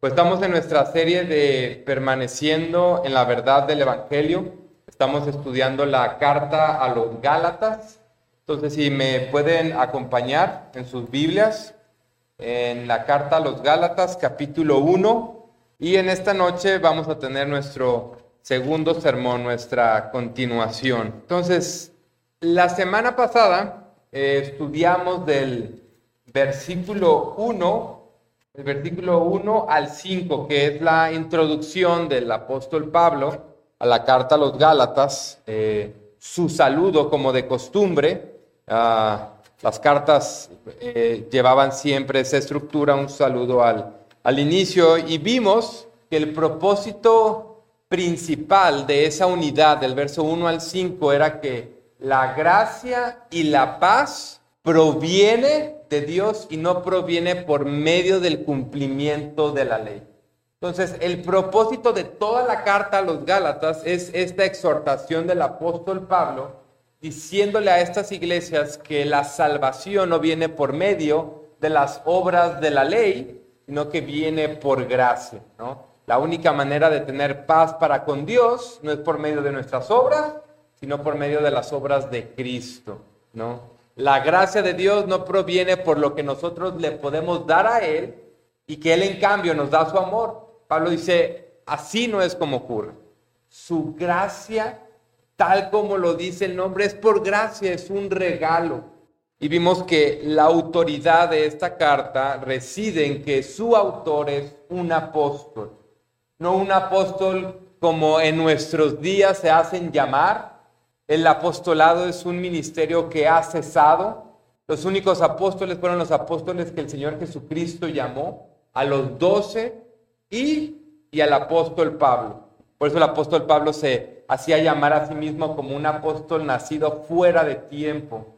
Pues estamos en nuestra serie de permaneciendo en la verdad del Evangelio. Estamos estudiando la carta a los Gálatas. Entonces, si me pueden acompañar en sus Biblias, en la carta a los Gálatas, capítulo 1. Y en esta noche vamos a tener nuestro segundo sermón, nuestra continuación. Entonces, la semana pasada eh, estudiamos del versículo 1 el versículo 1 al 5, que es la introducción del apóstol Pablo a la carta a los Gálatas, eh, su saludo como de costumbre. Ah, las cartas eh, llevaban siempre esa estructura, un saludo al, al inicio, y vimos que el propósito principal de esa unidad del verso 1 al 5 era que la gracia y la paz proviene de Dios y no proviene por medio del cumplimiento de la ley. Entonces, el propósito de toda la carta a los Gálatas es esta exhortación del apóstol Pablo diciéndole a estas iglesias que la salvación no viene por medio de las obras de la ley, sino que viene por gracia. La única manera de tener paz para con Dios no es por medio de nuestras obras, sino por medio de las obras de Cristo, ¿no? La gracia de Dios no proviene por lo que nosotros le podemos dar a Él y que Él en cambio nos da su amor. Pablo dice, así no es como ocurre. Su gracia, tal como lo dice el nombre, es por gracia, es un regalo. Y vimos que la autoridad de esta carta reside en que su autor es un apóstol. No un apóstol como en nuestros días se hacen llamar, el apostolado es un ministerio que ha cesado. Los únicos apóstoles fueron los apóstoles que el Señor Jesucristo llamó, a los doce y, al apóstol Pablo. Por eso el apóstol Pablo se hacía llamar a sí mismo como un apóstol nacido fuera de tiempo.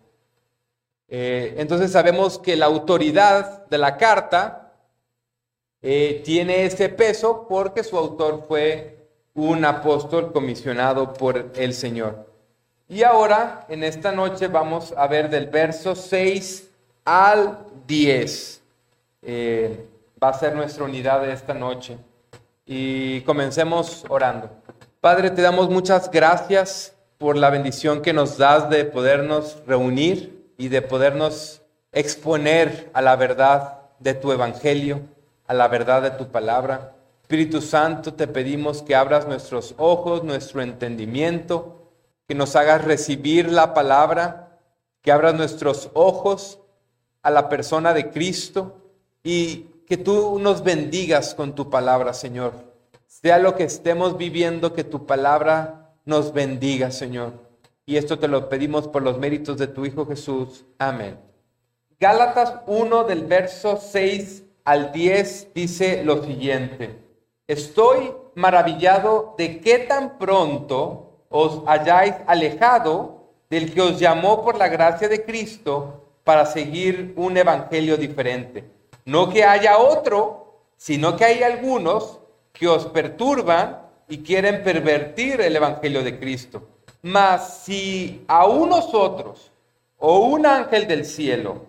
Eh, entonces sabemos que la autoridad de la carta eh, tiene ese peso porque su autor fue un apóstol comisionado por el Señor. Y ahora, en esta noche, vamos a ver del verso 6 al 10. Eh, va a ser nuestra unidad de esta noche. Y comencemos orando. Padre, te damos muchas gracias por la bendición que nos das de podernos reunir y de podernos exponer a la verdad de tu evangelio, a la verdad de tu palabra. Espíritu Santo, te pedimos que abras nuestros ojos, nuestro entendimiento, que nos hagas recibir la palabra, que abras nuestros ojos a la persona de Cristo y que tú nos bendigas con tu palabra, Señor. Sea lo que estemos viviendo, que tu palabra nos bendiga, Señor. Y esto te lo pedimos por los méritos de tu Hijo Jesús. Amén. Gálatas 1 del verso 6 al 10 dice lo siguiente. Estoy maravillado de qué tan pronto os hayáis alejado del que os llamó por la gracia de Cristo para seguir un evangelio diferente. No que haya otro, sino que hay algunos que os perturban y quieren pervertir el evangelio de Cristo. Mas si a unos otros o un ángel del cielo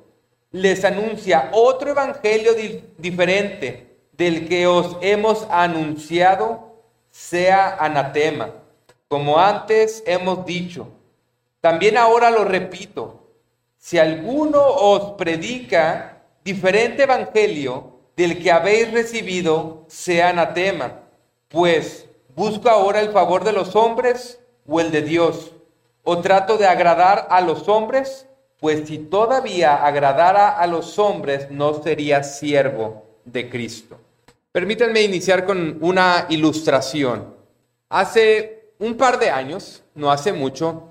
les anuncia otro evangelio diferente del que os hemos anunciado, sea anatema como antes hemos dicho, también ahora lo repito, si alguno os predica diferente evangelio del que habéis recibido, sea anatema, pues busco ahora el favor de los hombres o el de Dios, o trato de agradar a los hombres, pues si todavía agradara a los hombres, no sería siervo de Cristo. Permítanme iniciar con una ilustración. Hace un par de años, no hace mucho,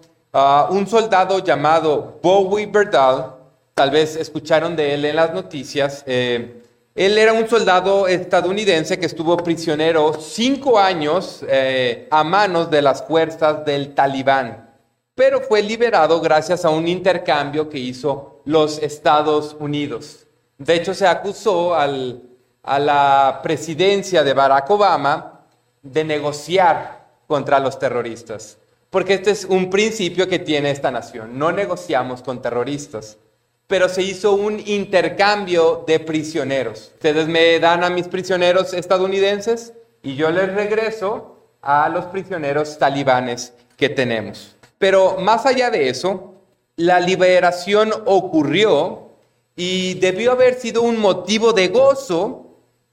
un soldado llamado Bowie Berdal, tal vez escucharon de él en las noticias, eh, él era un soldado estadounidense que estuvo prisionero cinco años eh, a manos de las fuerzas del talibán, pero fue liberado gracias a un intercambio que hizo los Estados Unidos. De hecho, se acusó a la presidencia de Barack Obama de negociar contra los terroristas. Porque este es un principio que tiene esta nación. No negociamos con terroristas. pero se hizo un intercambio de prisioneros. Ustedes me dan a mis prisioneros estadounidenses y yo les regreso a los prisioneros talibanes que tenemos. Pero más allá de eso, la liberación ocurrió y debió haber sido un motivo de gozo,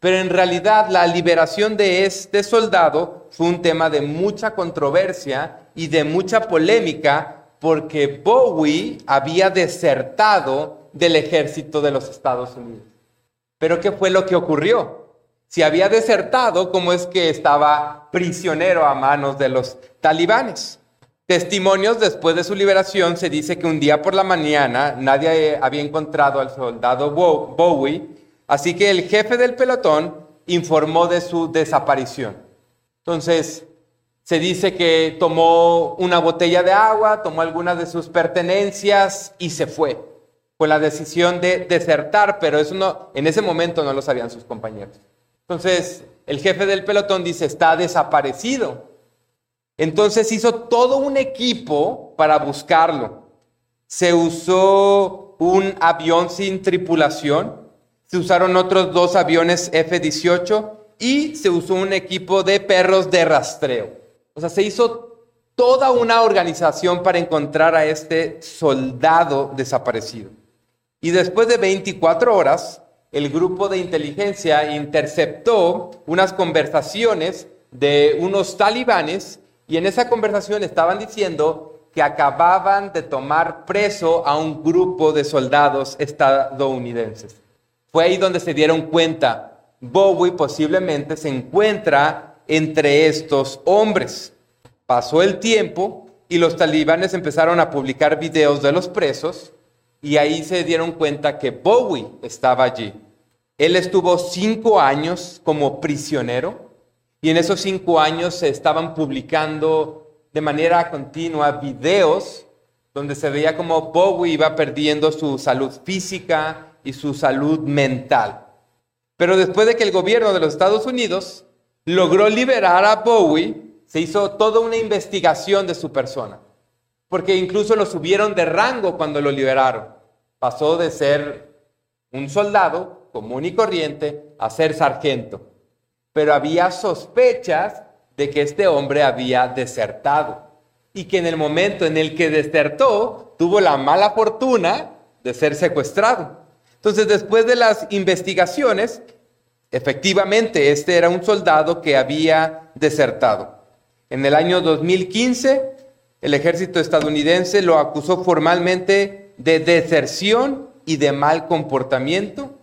pero en realidad la liberación de este soldado fue un tema de mucha controversia y de mucha polémica porque Bowie había desertado del ejército de los Estados Unidos. Pero ¿qué fue lo que ocurrió? Si había desertado, ¿cómo es que estaba prisionero a manos de los talibanes? Testimonios después de su liberación se dice que un día por la mañana nadie había encontrado al soldado Bowie, así que el jefe del pelotón informó de su desaparición. Entonces, se dice que tomó una botella de agua, tomó algunas de sus pertenencias y se fue. Fue la decisión de desertar, pero eso no, en ese momento no lo sabían sus compañeros. Entonces, el jefe del pelotón dice, está desaparecido. Entonces hizo todo un equipo para buscarlo. Se usó un avión sin tripulación, se usaron otros dos aviones F-18 y se usó un equipo de perros de rastreo. O sea, se hizo toda una organización para encontrar a este soldado desaparecido. Y después de 24 horas, el grupo de inteligencia interceptó unas conversaciones de unos talibanes y en esa conversación estaban diciendo que acababan de tomar preso a un grupo de soldados estadounidenses. Fue ahí donde se dieron cuenta, Bowie posiblemente se encuentra entre estos hombres. Pasó el tiempo y los talibanes empezaron a publicar videos de los presos y ahí se dieron cuenta que Bowie estaba allí. Él estuvo cinco años como prisionero y en esos cinco años se estaban publicando de manera continua videos donde se veía como Bowie iba perdiendo su salud física y su salud mental. Pero después de que el gobierno de los Estados Unidos logró liberar a Bowie, se hizo toda una investigación de su persona. Porque incluso lo subieron de rango cuando lo liberaron. Pasó de ser un soldado común y corriente a ser sargento pero había sospechas de que este hombre había desertado y que en el momento en el que desertó tuvo la mala fortuna de ser secuestrado. Entonces, después de las investigaciones, efectivamente, este era un soldado que había desertado. En el año 2015, el ejército estadounidense lo acusó formalmente de deserción y de mal comportamiento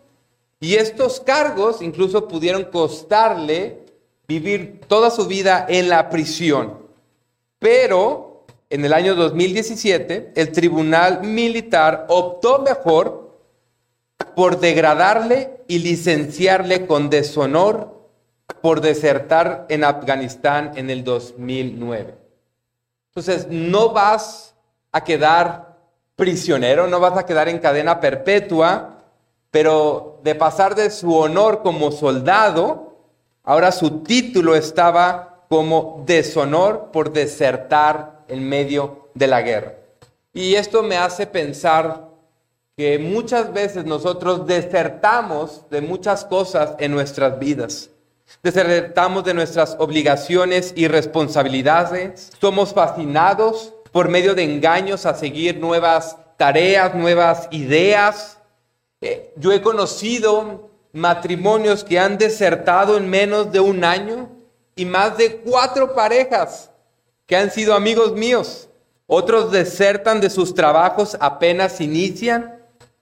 y estos cargos incluso pudieron costarle vivir toda su vida en la prisión. Pero en el año 2017, el tribunal militar optó mejor por degradarle y licenciarle con deshonor por desertar en Afganistán en el 2009. Entonces, no vas a quedar prisionero, no vas a quedar en cadena perpetua, pero de pasar de su honor como soldado, ahora su título estaba como deshonor por desertar en medio de la guerra. Y esto me hace pensar que muchas veces nosotros desertamos de muchas cosas en nuestras vidas. Desertamos de nuestras obligaciones y responsabilidades. Somos fascinados por medio de engaños a seguir nuevas tareas, nuevas ideas eh, yo he conocido matrimonios que han desertado en menos de un año y más de cuatro parejas que han sido amigos míos. Otros desertan de sus trabajos apenas inician.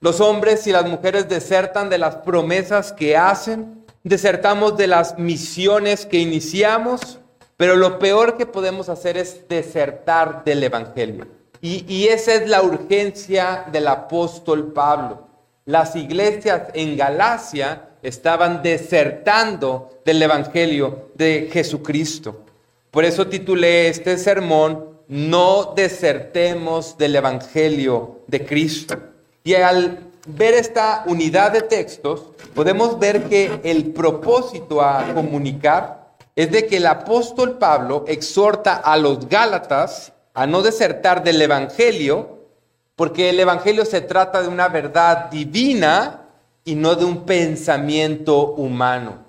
Los hombres y las mujeres desertan de las promesas que hacen. Desertamos de las misiones que iniciamos. Pero lo peor que podemos hacer es desertar del Evangelio. Y, esa es la urgencia del apóstol Pablo las iglesias en Galacia estaban desertando del Evangelio de Jesucristo. Por eso titulé este sermón, No desertemos del Evangelio de Cristo. Y al ver esta unidad de textos, podemos ver que el propósito a comunicar es de que el apóstol Pablo exhorta a los Gálatas a no desertar del Evangelio porque el Evangelio se trata de una verdad divina y no de un pensamiento humano.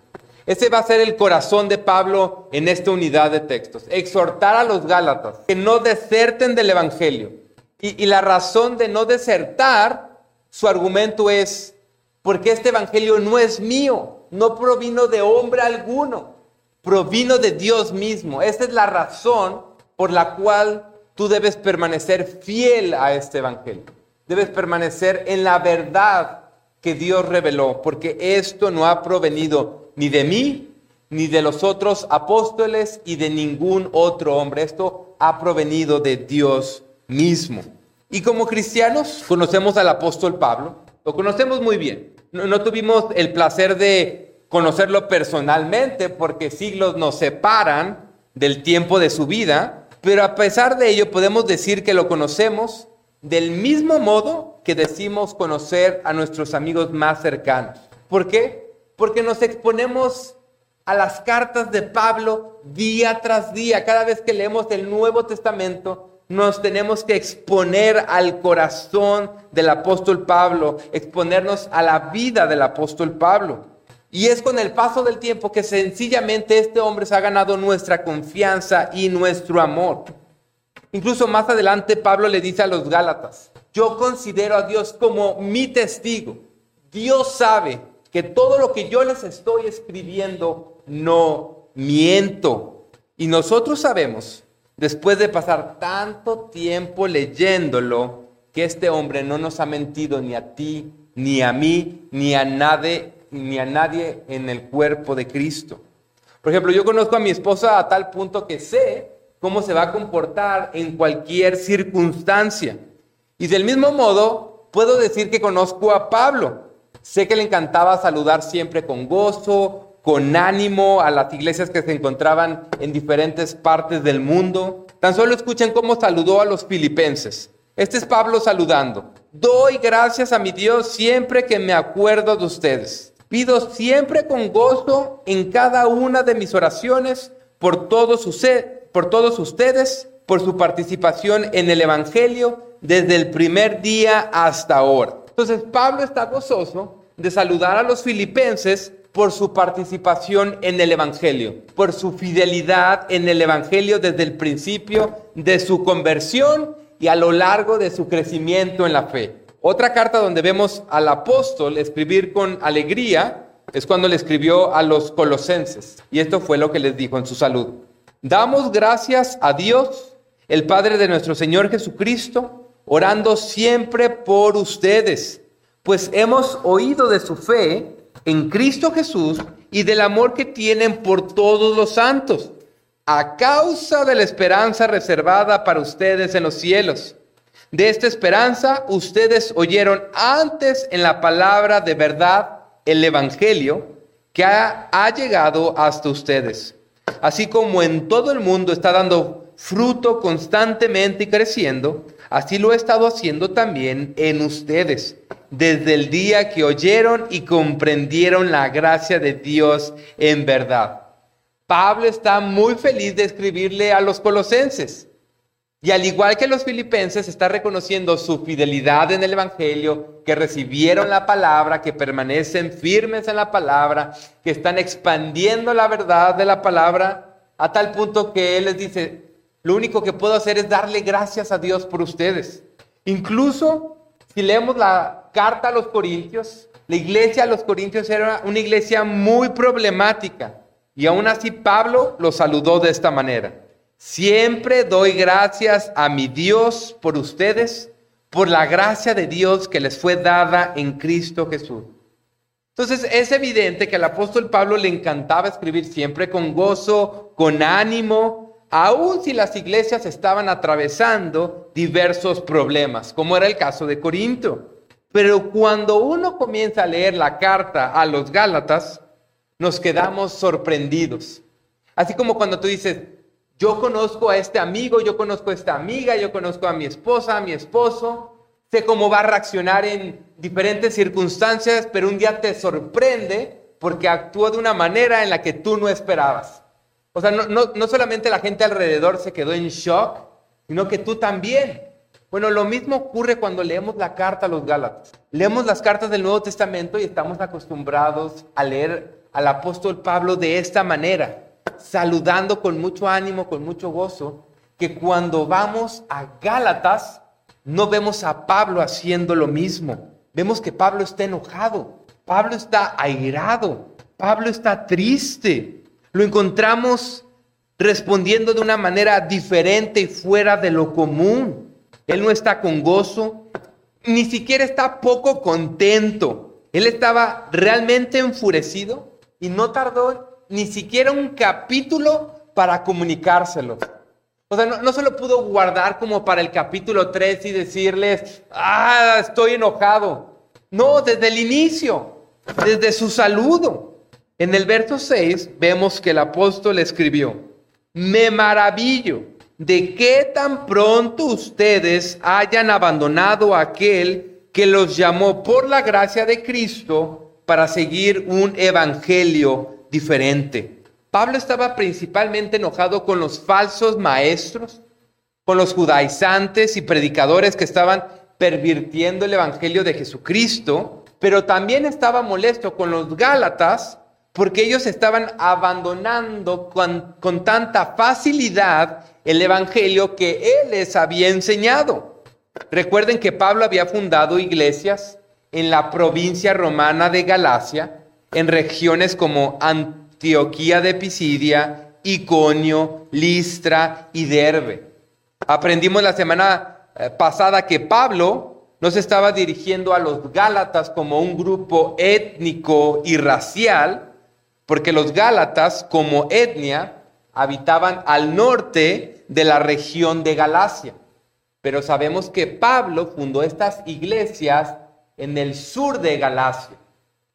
Ese va a ser el corazón de Pablo en esta unidad de textos. Exhortar a los Gálatas que no deserten del Evangelio. Y, la razón de no desertar, su argumento es, porque este Evangelio no es mío, no provino de hombre alguno, provino de Dios mismo. Esa es la razón por la cual tú debes permanecer fiel a este Evangelio. Debes permanecer en la verdad que Dios reveló, porque esto no ha provenido ni de mí, ni de los otros apóstoles y de ningún otro hombre. Esto ha provenido de Dios mismo. Y como cristianos conocemos al apóstol Pablo, lo conocemos muy bien. No, tuvimos el placer de conocerlo personalmente porque siglos nos separan del tiempo de su vida, pero a pesar de ello podemos decir que lo conocemos del mismo modo que decimos conocer a nuestros amigos más cercanos. ¿Por qué? Porque nos exponemos a las cartas de Pablo día tras día. Cada vez que leemos el Nuevo Testamento, nos tenemos que exponer al corazón del apóstol Pablo, exponernos a la vida del apóstol Pablo. Y es con el paso del tiempo que sencillamente este hombre se ha ganado nuestra confianza y nuestro amor. Incluso más adelante Pablo le dice a los Gálatas, yo considero a Dios como mi testigo. Dios sabe que todo lo que yo les estoy escribiendo no miento. Y nosotros sabemos, después de pasar tanto tiempo leyéndolo, que este hombre no nos ha mentido ni a ti, ni a mí, ni a nadie, ni a nadie en el cuerpo de Cristo. Por ejemplo, yo conozco a mi esposa a tal punto que sé cómo se va a comportar en cualquier circunstancia. Y del mismo modo, puedo decir que conozco a Pablo. Sé que le encantaba saludar siempre con gozo, con ánimo a las iglesias que se encontraban en diferentes partes del mundo. Tan solo escuchen cómo saludó a los filipenses. Este es Pablo saludando. Doy gracias a mi Dios siempre que me acuerdo de ustedes. Pido siempre con gozo en cada una de mis oraciones por todos ustedes, por su participación en el Evangelio desde el primer día hasta ahora. Entonces Pablo está gozoso de saludar a los filipenses por su participación en el Evangelio, por su fidelidad en el Evangelio desde el principio de su conversión y a lo largo de su crecimiento en la fe. Otra carta donde vemos al apóstol escribir con alegría es cuando le escribió a los colosenses. Y esto fue lo que les dijo en su salud. Damos gracias a Dios, el Padre de nuestro Señor Jesucristo, orando siempre por ustedes, pues hemos oído de su fe en Cristo Jesús y del amor que tienen por todos los santos, a causa de la esperanza reservada para ustedes en los cielos. De esta esperanza ustedes oyeron antes en la palabra de verdad, el Evangelio, que ha, ha llegado hasta ustedes así como en todo el mundo está dando fruto constantemente y creciendo, así lo he estado haciendo también en ustedes, desde el día que oyeron y comprendieron la gracia de Dios en verdad. Pablo está muy feliz de escribirle a los colosenses. Y al igual que los filipenses, está reconociendo su fidelidad en el Evangelio, que recibieron la palabra, que permanecen firmes en la palabra, que están expandiendo la verdad de la palabra, a tal punto que Él les dice, lo único que puedo hacer es darle gracias a Dios por ustedes. Incluso si leemos la carta a los Corintios, la iglesia a los Corintios era una iglesia muy problemática. Y aún así Pablo los saludó de esta manera. Siempre doy gracias a mi Dios por ustedes, por la gracia de Dios que les fue dada en Cristo Jesús. Entonces es evidente que al apóstol Pablo le encantaba escribir siempre con gozo, con ánimo, aun si las iglesias estaban atravesando diversos problemas, como era el caso de Corinto. Pero cuando uno comienza a leer la carta a los Gálatas, nos quedamos sorprendidos. Así como cuando tú dices, yo conozco a este amigo, yo conozco a esta amiga, yo conozco a mi esposa, a mi esposo, sé cómo va a reaccionar en diferentes circunstancias, pero un día te sorprende porque actúa de una manera en la que tú no esperabas. O sea, no, no, no solamente la gente alrededor se quedó en shock, sino que tú también. Bueno, lo mismo ocurre cuando leemos la carta a los Gálatas. Leemos las cartas del Nuevo Testamento y estamos acostumbrados a leer al apóstol Pablo de esta manera, saludando con mucho ánimo, con mucho gozo, que cuando vamos a Gálatas no vemos a Pablo haciendo lo mismo. Vemos que Pablo está enojado, Pablo está airado, Pablo está triste. Lo encontramos respondiendo de una manera diferente y fuera de lo común. Él no está con gozo, ni siquiera está poco contento. Él estaba realmente enfurecido y no tardó ni siquiera un capítulo para comunicárselo. O sea, no, no, se lo pudo guardar como para el capítulo 3 y decirles, ah, estoy enojado. No, desde el inicio, desde su saludo. En el verso 6 vemos que el apóstol escribió, me maravillo de que tan pronto ustedes hayan abandonado a aquel que los llamó por la gracia de Cristo para seguir un evangelio diferente. Pablo estaba principalmente enojado con los falsos maestros, con los judaizantes y predicadores que estaban pervirtiendo el evangelio de Jesucristo, pero también estaba molesto con los gálatas porque ellos estaban abandonando con, tanta facilidad el Evangelio que Él les había enseñado. Recuerden que Pablo había fundado iglesias en la provincia romana de Galacia, en regiones como Antioquía de Pisidia, Iconio, Listra y Derbe. Aprendimos la semana eh, pasada que Pablo no se estaba dirigiendo a los Gálatas como un grupo étnico y racial, porque los Gálatas como etnia habitaban al norte de la región de Galacia. Pero sabemos que Pablo fundó estas iglesias en el sur de Galacia.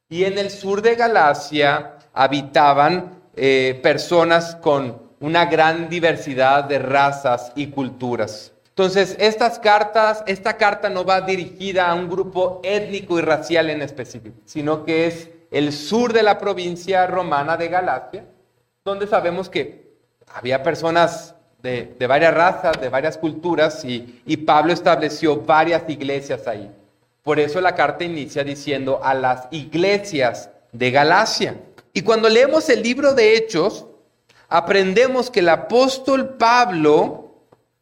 Y en el sur de Galacia habitaban eh, personas con una gran diversidad de razas y culturas. Entonces, estas cartas, esta carta no va dirigida a un grupo étnico y racial en específico, sino que es el sur de la provincia romana de Galacia, donde sabemos que había personas de, varias razas, de varias culturas, y, y Pablo estableció varias iglesias ahí. Por eso la carta inicia diciendo a las iglesias de Galacia. Y cuando leemos el libro de Hechos, aprendemos que el apóstol Pablo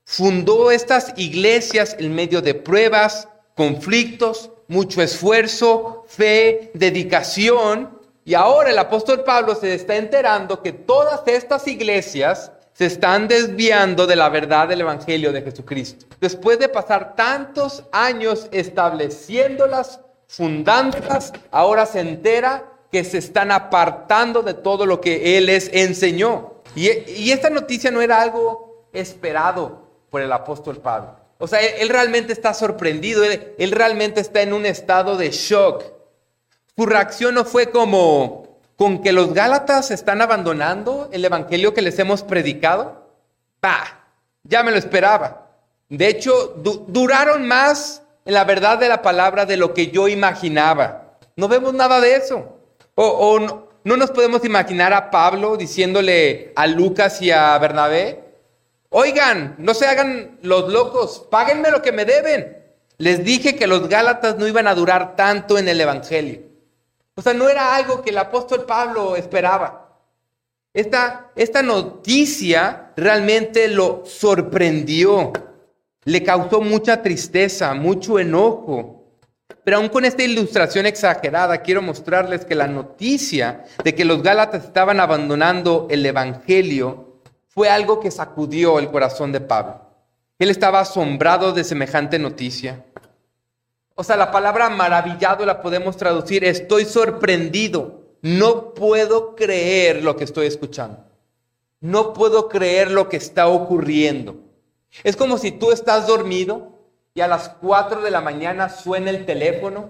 fundó estas iglesias en medio de pruebas, conflictos, mucho esfuerzo, fe, dedicación. Y ahora el apóstol Pablo se está enterando que todas estas iglesias se están desviando de la verdad del Evangelio de Jesucristo. Después de pasar tantos años estableciéndolas, fundándolas, ahora se entera que se están apartando de todo lo que Él les enseñó. Y, y esta noticia no era algo esperado por el apóstol Pablo. O sea, él, realmente está sorprendido, él, realmente está en un estado de shock. Su reacción no fue como con que los Gálatas están abandonando el evangelio que les hemos predicado. Bah, ya me lo esperaba. De hecho, duraron más en la verdad de la palabra de lo que yo imaginaba. No vemos nada de eso. O, no, no nos podemos imaginar a Pablo diciéndole a Lucas y a Bernabé, Oigan, no se hagan los locos, páguenme lo que me deben. Les dije que los Gálatas no iban a durar tanto en el Evangelio. O sea, no era algo que el apóstol Pablo esperaba. Esta, esta noticia realmente lo sorprendió. Le causó mucha tristeza, mucho enojo. Pero aún con esta ilustración exagerada, quiero mostrarles que la noticia de que los Gálatas estaban abandonando el Evangelio fue algo que sacudió el corazón de Pablo. Él estaba asombrado de semejante noticia. O sea, la palabra maravillado la podemos traducir, estoy sorprendido, no puedo creer lo que estoy escuchando. No puedo creer lo que está ocurriendo. Es como si tú estás dormido y a las 4 de la mañana suena el teléfono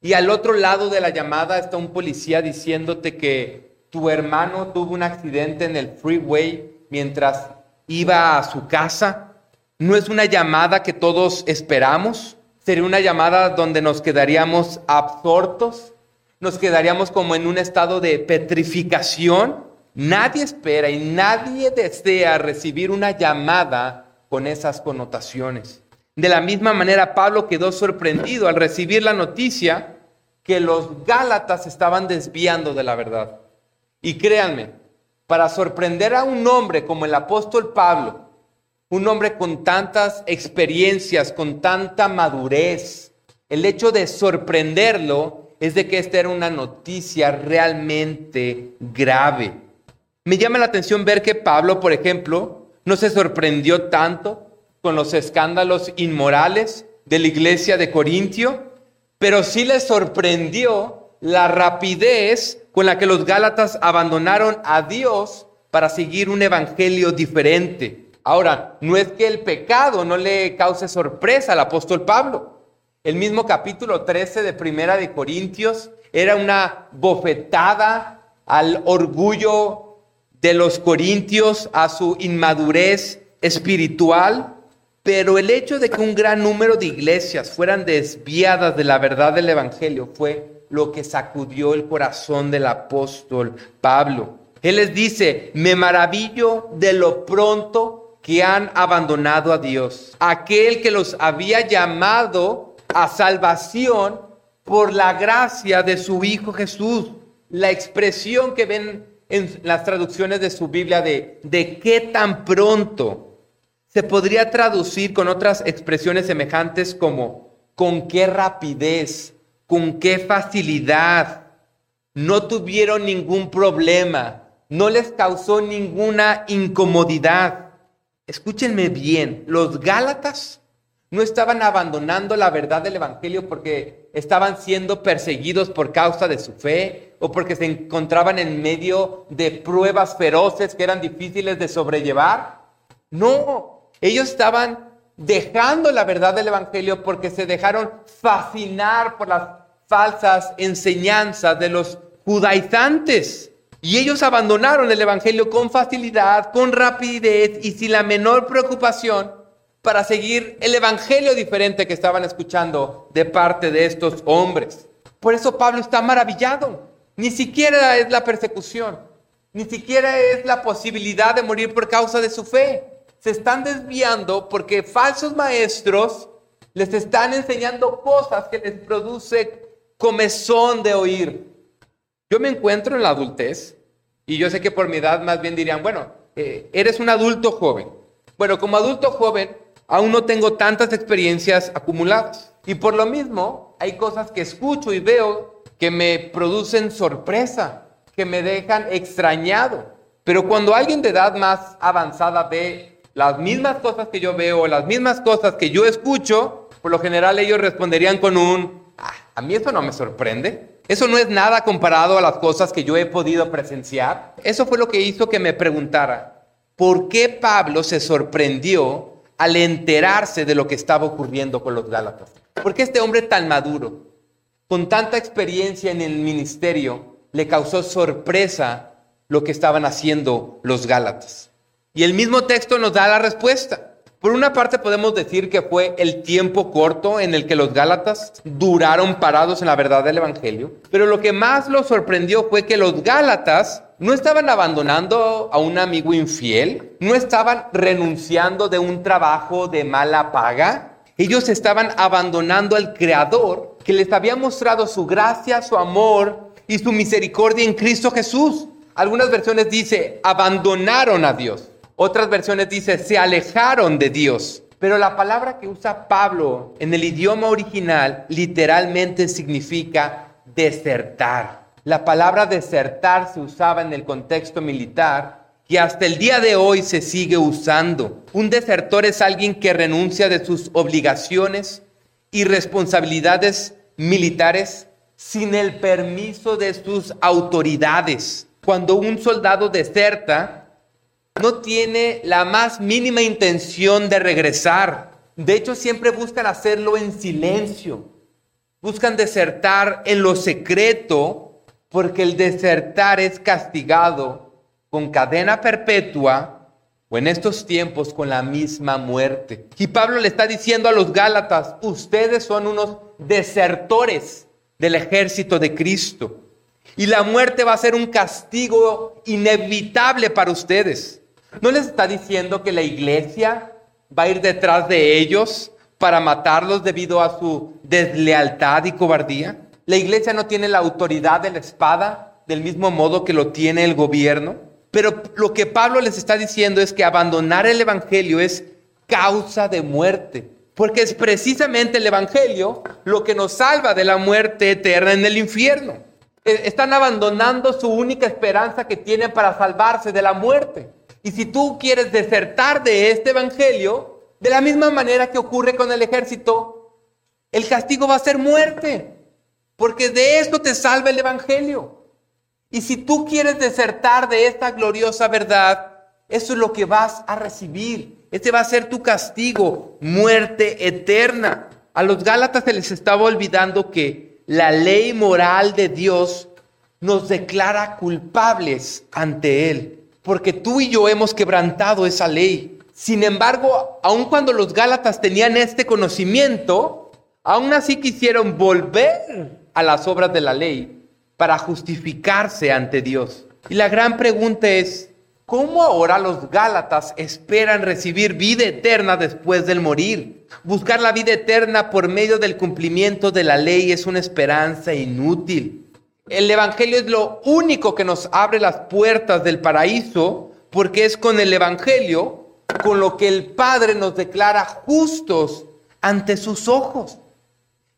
y al otro lado de la llamada está un policía diciéndote que tu hermano tuvo un accidente en el freeway mientras iba a su casa? ¿No es una llamada que todos esperamos? ¿Sería una llamada donde nos quedaríamos absortos? ¿Nos quedaríamos como en un estado de petrificación? Nadie espera y nadie desea recibir una llamada con esas connotaciones. De la misma manera, Pablo quedó sorprendido al recibir la noticia que los Gálatas estaban desviando de la verdad. Y créanme, para sorprender a un hombre como el apóstol Pablo, un hombre con tantas experiencias, con tanta madurez, el hecho de sorprenderlo es de que esta era una noticia realmente grave. Me llama la atención ver que Pablo, por ejemplo, no se sorprendió tanto con los escándalos inmorales de la iglesia de Corintio, pero sí le sorprendió la rapidez con la que los Gálatas abandonaron a Dios para seguir un evangelio diferente. Ahora, no es que el pecado no le cause sorpresa al apóstol Pablo. El mismo capítulo 13 de Primera de Corintios era una bofetada al orgullo de los corintios, a su inmadurez espiritual. Pero el hecho de que un gran número de iglesias fueran desviadas de la verdad del Evangelio fue lo que sacudió el corazón del apóstol Pablo. Él les dice, me maravillo de lo pronto que han abandonado a Dios, aquel que los había llamado a salvación por la gracia de su Hijo Jesús. La expresión que ven en las traducciones de su Biblia de, de qué tan pronto se podría traducir con otras expresiones semejantes como con qué rapidez, con qué facilidad. No tuvieron ningún problema, no les causó ninguna incomodidad. Escúchenme bien, los Gálatas no estaban abandonando la verdad del Evangelio porque estaban siendo perseguidos por causa de su fe o porque se encontraban en medio de pruebas feroces que eran difíciles de sobrellevar. No, ellos estaban dejando la verdad del Evangelio porque se dejaron fascinar por las falsas enseñanzas de los judaizantes. Y ellos abandonaron el Evangelio con facilidad, con rapidez y sin la menor preocupación para seguir el Evangelio diferente que estaban escuchando de parte de estos hombres. Por eso Pablo está maravillado. Ni siquiera es la persecución, ni siquiera es la posibilidad de morir por causa de su fe se están desviando porque falsos maestros les están enseñando cosas que les produce comezón de oír. Yo me encuentro en la adultez y yo sé que por mi edad más bien dirían, bueno, eh, eres un adulto joven. Bueno, como adulto joven aún no tengo tantas experiencias acumuladas y por lo mismo hay cosas que escucho y veo que me producen sorpresa, que me dejan extrañado. Pero cuando alguien de edad más avanzada ve las mismas cosas que yo veo, las mismas cosas que yo escucho, por lo general ellos responderían con un, a mí eso no me sorprende. Eso no es nada comparado a las cosas que yo he podido presenciar. Eso fue lo que hizo que me preguntara, ¿por qué Pablo se sorprendió al enterarse de lo que estaba ocurriendo con los Gálatas? ¿Por qué este hombre tan maduro, con tanta experiencia en el ministerio, le causó sorpresa lo que estaban haciendo los Gálatas? Y el mismo texto nos da la respuesta. Por una parte podemos decir que fue el tiempo corto en el que los Gálatas duraron parados en la verdad del Evangelio, pero lo que más los sorprendió fue que los Gálatas no estaban abandonando a un amigo infiel, no estaban renunciando de un trabajo de mala paga, ellos estaban abandonando al Creador que les había mostrado su gracia, su amor y su misericordia en Cristo Jesús. Algunas versiones dice, abandonaron a Dios. Otras versiones dice, se alejaron de Dios. Pero la palabra que usa Pablo en el idioma original literalmente significa desertar. La palabra desertar se usaba en el contexto militar y hasta el día de hoy se sigue usando. Un desertor es alguien que renuncia de sus obligaciones y responsabilidades militares sin el permiso de sus autoridades. Cuando un soldado deserta, no tiene la más mínima intención de regresar. De hecho, siempre buscan hacerlo en silencio. Buscan desertar en lo secreto, porque el desertar es castigado con cadena perpetua o en estos tiempos con la misma muerte. Y Pablo le está diciendo a los Gálatas, ustedes son unos desertores del ejército de Cristo. Y la muerte va a ser un castigo inevitable para ustedes. ¿No les está diciendo que la iglesia va a ir detrás de ellos para matarlos debido a su deslealtad y cobardía. La iglesia no tiene la autoridad de la espada del mismo modo que lo tiene el gobierno. Pero lo que Pablo les está diciendo es que abandonar el Evangelio es causa de muerte. Porque es precisamente el Evangelio lo que nos salva de la muerte eterna en el infierno. E, están abandonando su única esperanza que tienen para salvarse de la muerte. Y si tú quieres desertar de este Evangelio, de la misma manera que ocurre con el ejército, el castigo va a ser muerte. Porque de esto te salva el Evangelio. Y si tú quieres desertar de esta gloriosa verdad, eso es lo que vas a recibir. Este va a ser tu castigo, muerte eterna. A los Gálatas se les estaba olvidando que la ley moral de Dios nos declara culpables ante Él, porque tú y yo hemos quebrantado esa ley. Sin embargo, aun cuando los Gálatas tenían este conocimiento, aún así quisieron volver a las obras de la ley para justificarse ante Dios. Y la gran pregunta es, ¿Cómo ahora los Gálatas esperan recibir vida eterna después del morir? Buscar la vida eterna por medio del cumplimiento de la ley es una esperanza inútil. El Evangelio es lo único que nos abre las puertas del paraíso porque es con el Evangelio con lo que el Padre nos declara justos ante sus ojos.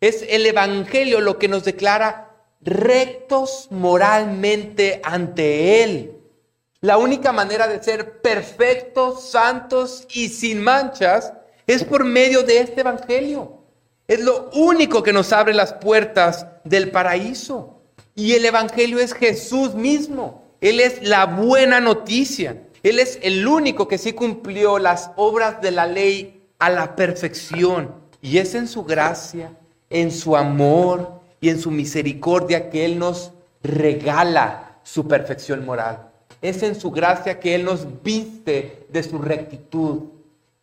Es el Evangelio lo que nos declara rectos moralmente ante Él. La única manera de ser perfectos, santos y sin manchas es por medio de este Evangelio. Es lo único que nos abre las puertas del paraíso. Y el Evangelio es Jesús mismo. Él es la buena noticia. Él es el único que sí cumplió las obras de la ley a la perfección. Y es en su gracia, en su amor y en su misericordia que Él nos regala su perfección moral. Es en su gracia que Él nos viste de su rectitud,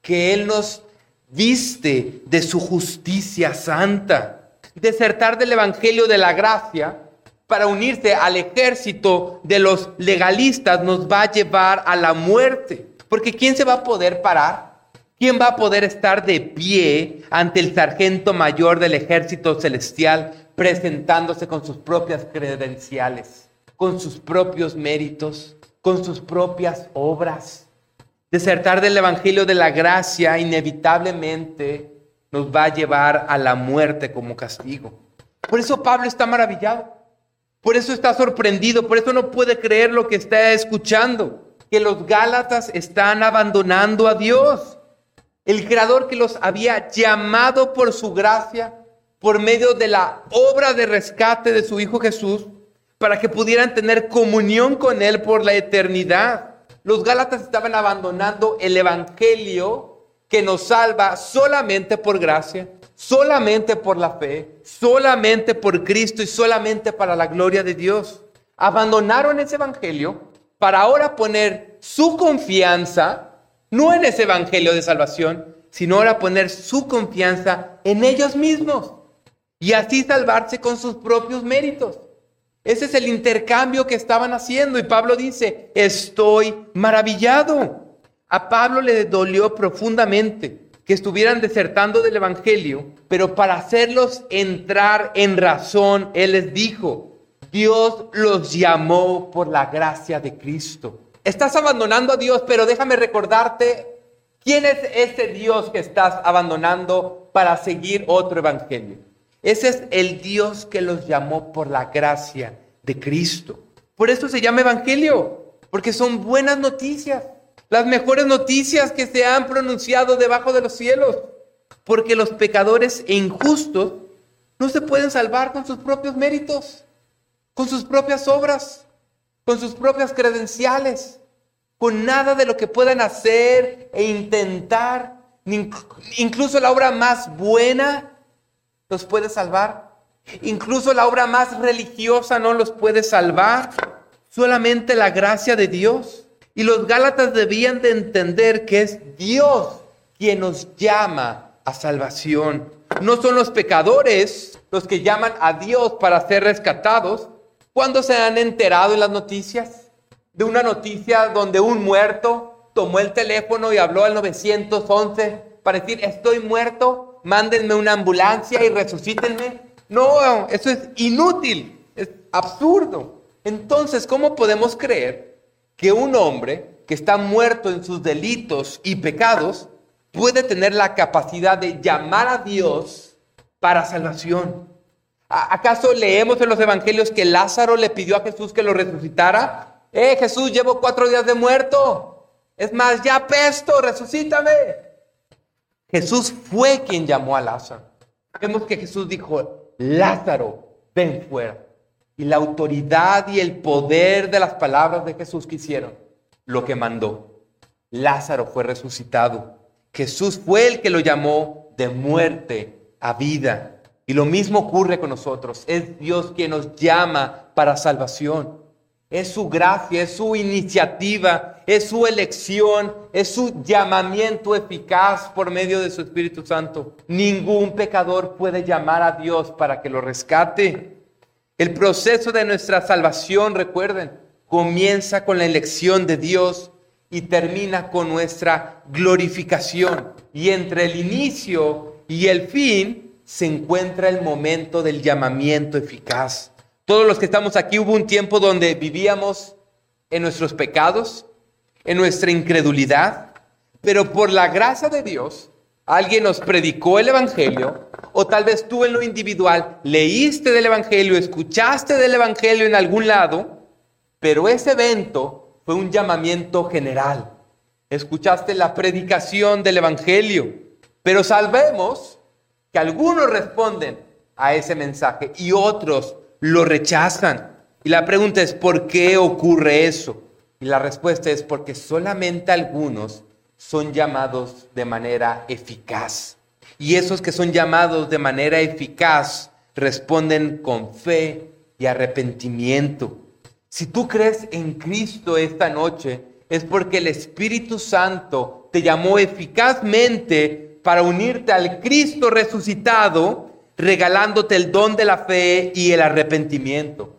que Él nos viste de su justicia santa. Desertar del Evangelio de la gracia para unirse al ejército de los legalistas nos va a llevar a la muerte. Porque ¿quién se va a poder parar? ¿Quién va a poder estar de pie ante el sargento mayor del ejército celestial presentándose con sus propias credenciales, con sus propios méritos? con sus propias obras. Desertar del Evangelio de la gracia inevitablemente nos va a llevar a la muerte como castigo. Por eso Pablo está maravillado. Por eso está sorprendido. Por eso no puede creer lo que está escuchando. Que los Gálatas están abandonando a Dios. El creador que los había llamado por su gracia, por medio de la obra de rescate de su Hijo Jesús, para que pudieran tener comunión con Él por la eternidad. Los Gálatas estaban abandonando el Evangelio que nos salva solamente por gracia, solamente por la fe, solamente por Cristo y solamente para la gloria de Dios. Abandonaron ese Evangelio para ahora poner su confianza, no en ese Evangelio de salvación, sino ahora poner su confianza en ellos mismos y así salvarse con sus propios méritos. Ese es el intercambio que estaban haciendo y Pablo dice, estoy maravillado. A Pablo le dolió profundamente que estuvieran desertando del Evangelio, pero para hacerlos entrar en razón, Él les dijo, Dios los llamó por la gracia de Cristo. Estás abandonando a Dios, pero déjame recordarte quién es ese Dios que estás abandonando para seguir otro Evangelio. Ese es el Dios que los llamó por la gracia de Cristo. Por eso se llama Evangelio, porque son buenas noticias, las mejores noticias que se han pronunciado debajo de los cielos, porque los pecadores e injustos no se pueden salvar con sus propios méritos, con sus propias obras, con sus propias credenciales, con nada de lo que puedan hacer e intentar, incluso la obra más buena los puede salvar. Incluso la obra más religiosa no los puede salvar. Solamente la gracia de Dios. Y los Gálatas debían de entender que es Dios quien nos llama a salvación. No son los pecadores los que llaman a Dios para ser rescatados. ¿Cuándo se han enterado en las noticias? De una noticia donde un muerto tomó el teléfono y habló al 911 para decir, estoy muerto mándenme una ambulancia y resucítenme. No, eso es inútil, es absurdo. Entonces, ¿cómo podemos creer que un hombre que está muerto en sus delitos y pecados puede tener la capacidad de llamar a Dios para salvación? ¿Acaso leemos en los evangelios que Lázaro le pidió a Jesús que lo resucitara? Eh, Jesús, llevo cuatro días de muerto. Es más, ya pesto, resucítame. Jesús fue quien llamó a Lázaro. Vemos que Jesús dijo, Lázaro, ven fuera. Y la autoridad y el poder de las palabras de Jesús que hicieron lo que mandó. Lázaro fue resucitado. Jesús fue el que lo llamó de muerte a vida. Y lo mismo ocurre con nosotros. Es Dios quien nos llama para salvación. Es su gracia, es su iniciativa, es su elección, es su llamamiento eficaz por medio de su Espíritu Santo. Ningún pecador puede llamar a Dios para que lo rescate. El proceso de nuestra salvación, recuerden, comienza con la elección de Dios y termina con nuestra glorificación. Y entre el inicio y el fin se encuentra el momento del llamamiento eficaz. Todos los que estamos aquí hubo un tiempo donde vivíamos en nuestros pecados, en nuestra incredulidad, pero por la gracia de Dios, alguien nos predicó el Evangelio, o tal vez tú en lo individual leíste del Evangelio, escuchaste del Evangelio en algún lado, pero ese evento fue un llamamiento general. Escuchaste la predicación del Evangelio, pero salvemos que algunos responden a ese mensaje y otros lo rechazan. Y la pregunta es, ¿por qué ocurre eso? Y la respuesta es porque solamente algunos son llamados de manera eficaz. Y esos que son llamados de manera eficaz responden con fe y arrepentimiento. Si tú crees en Cristo esta noche, es porque el Espíritu Santo te llamó eficazmente para unirte al Cristo resucitado, regalándote el don de la fe y el arrepentimiento.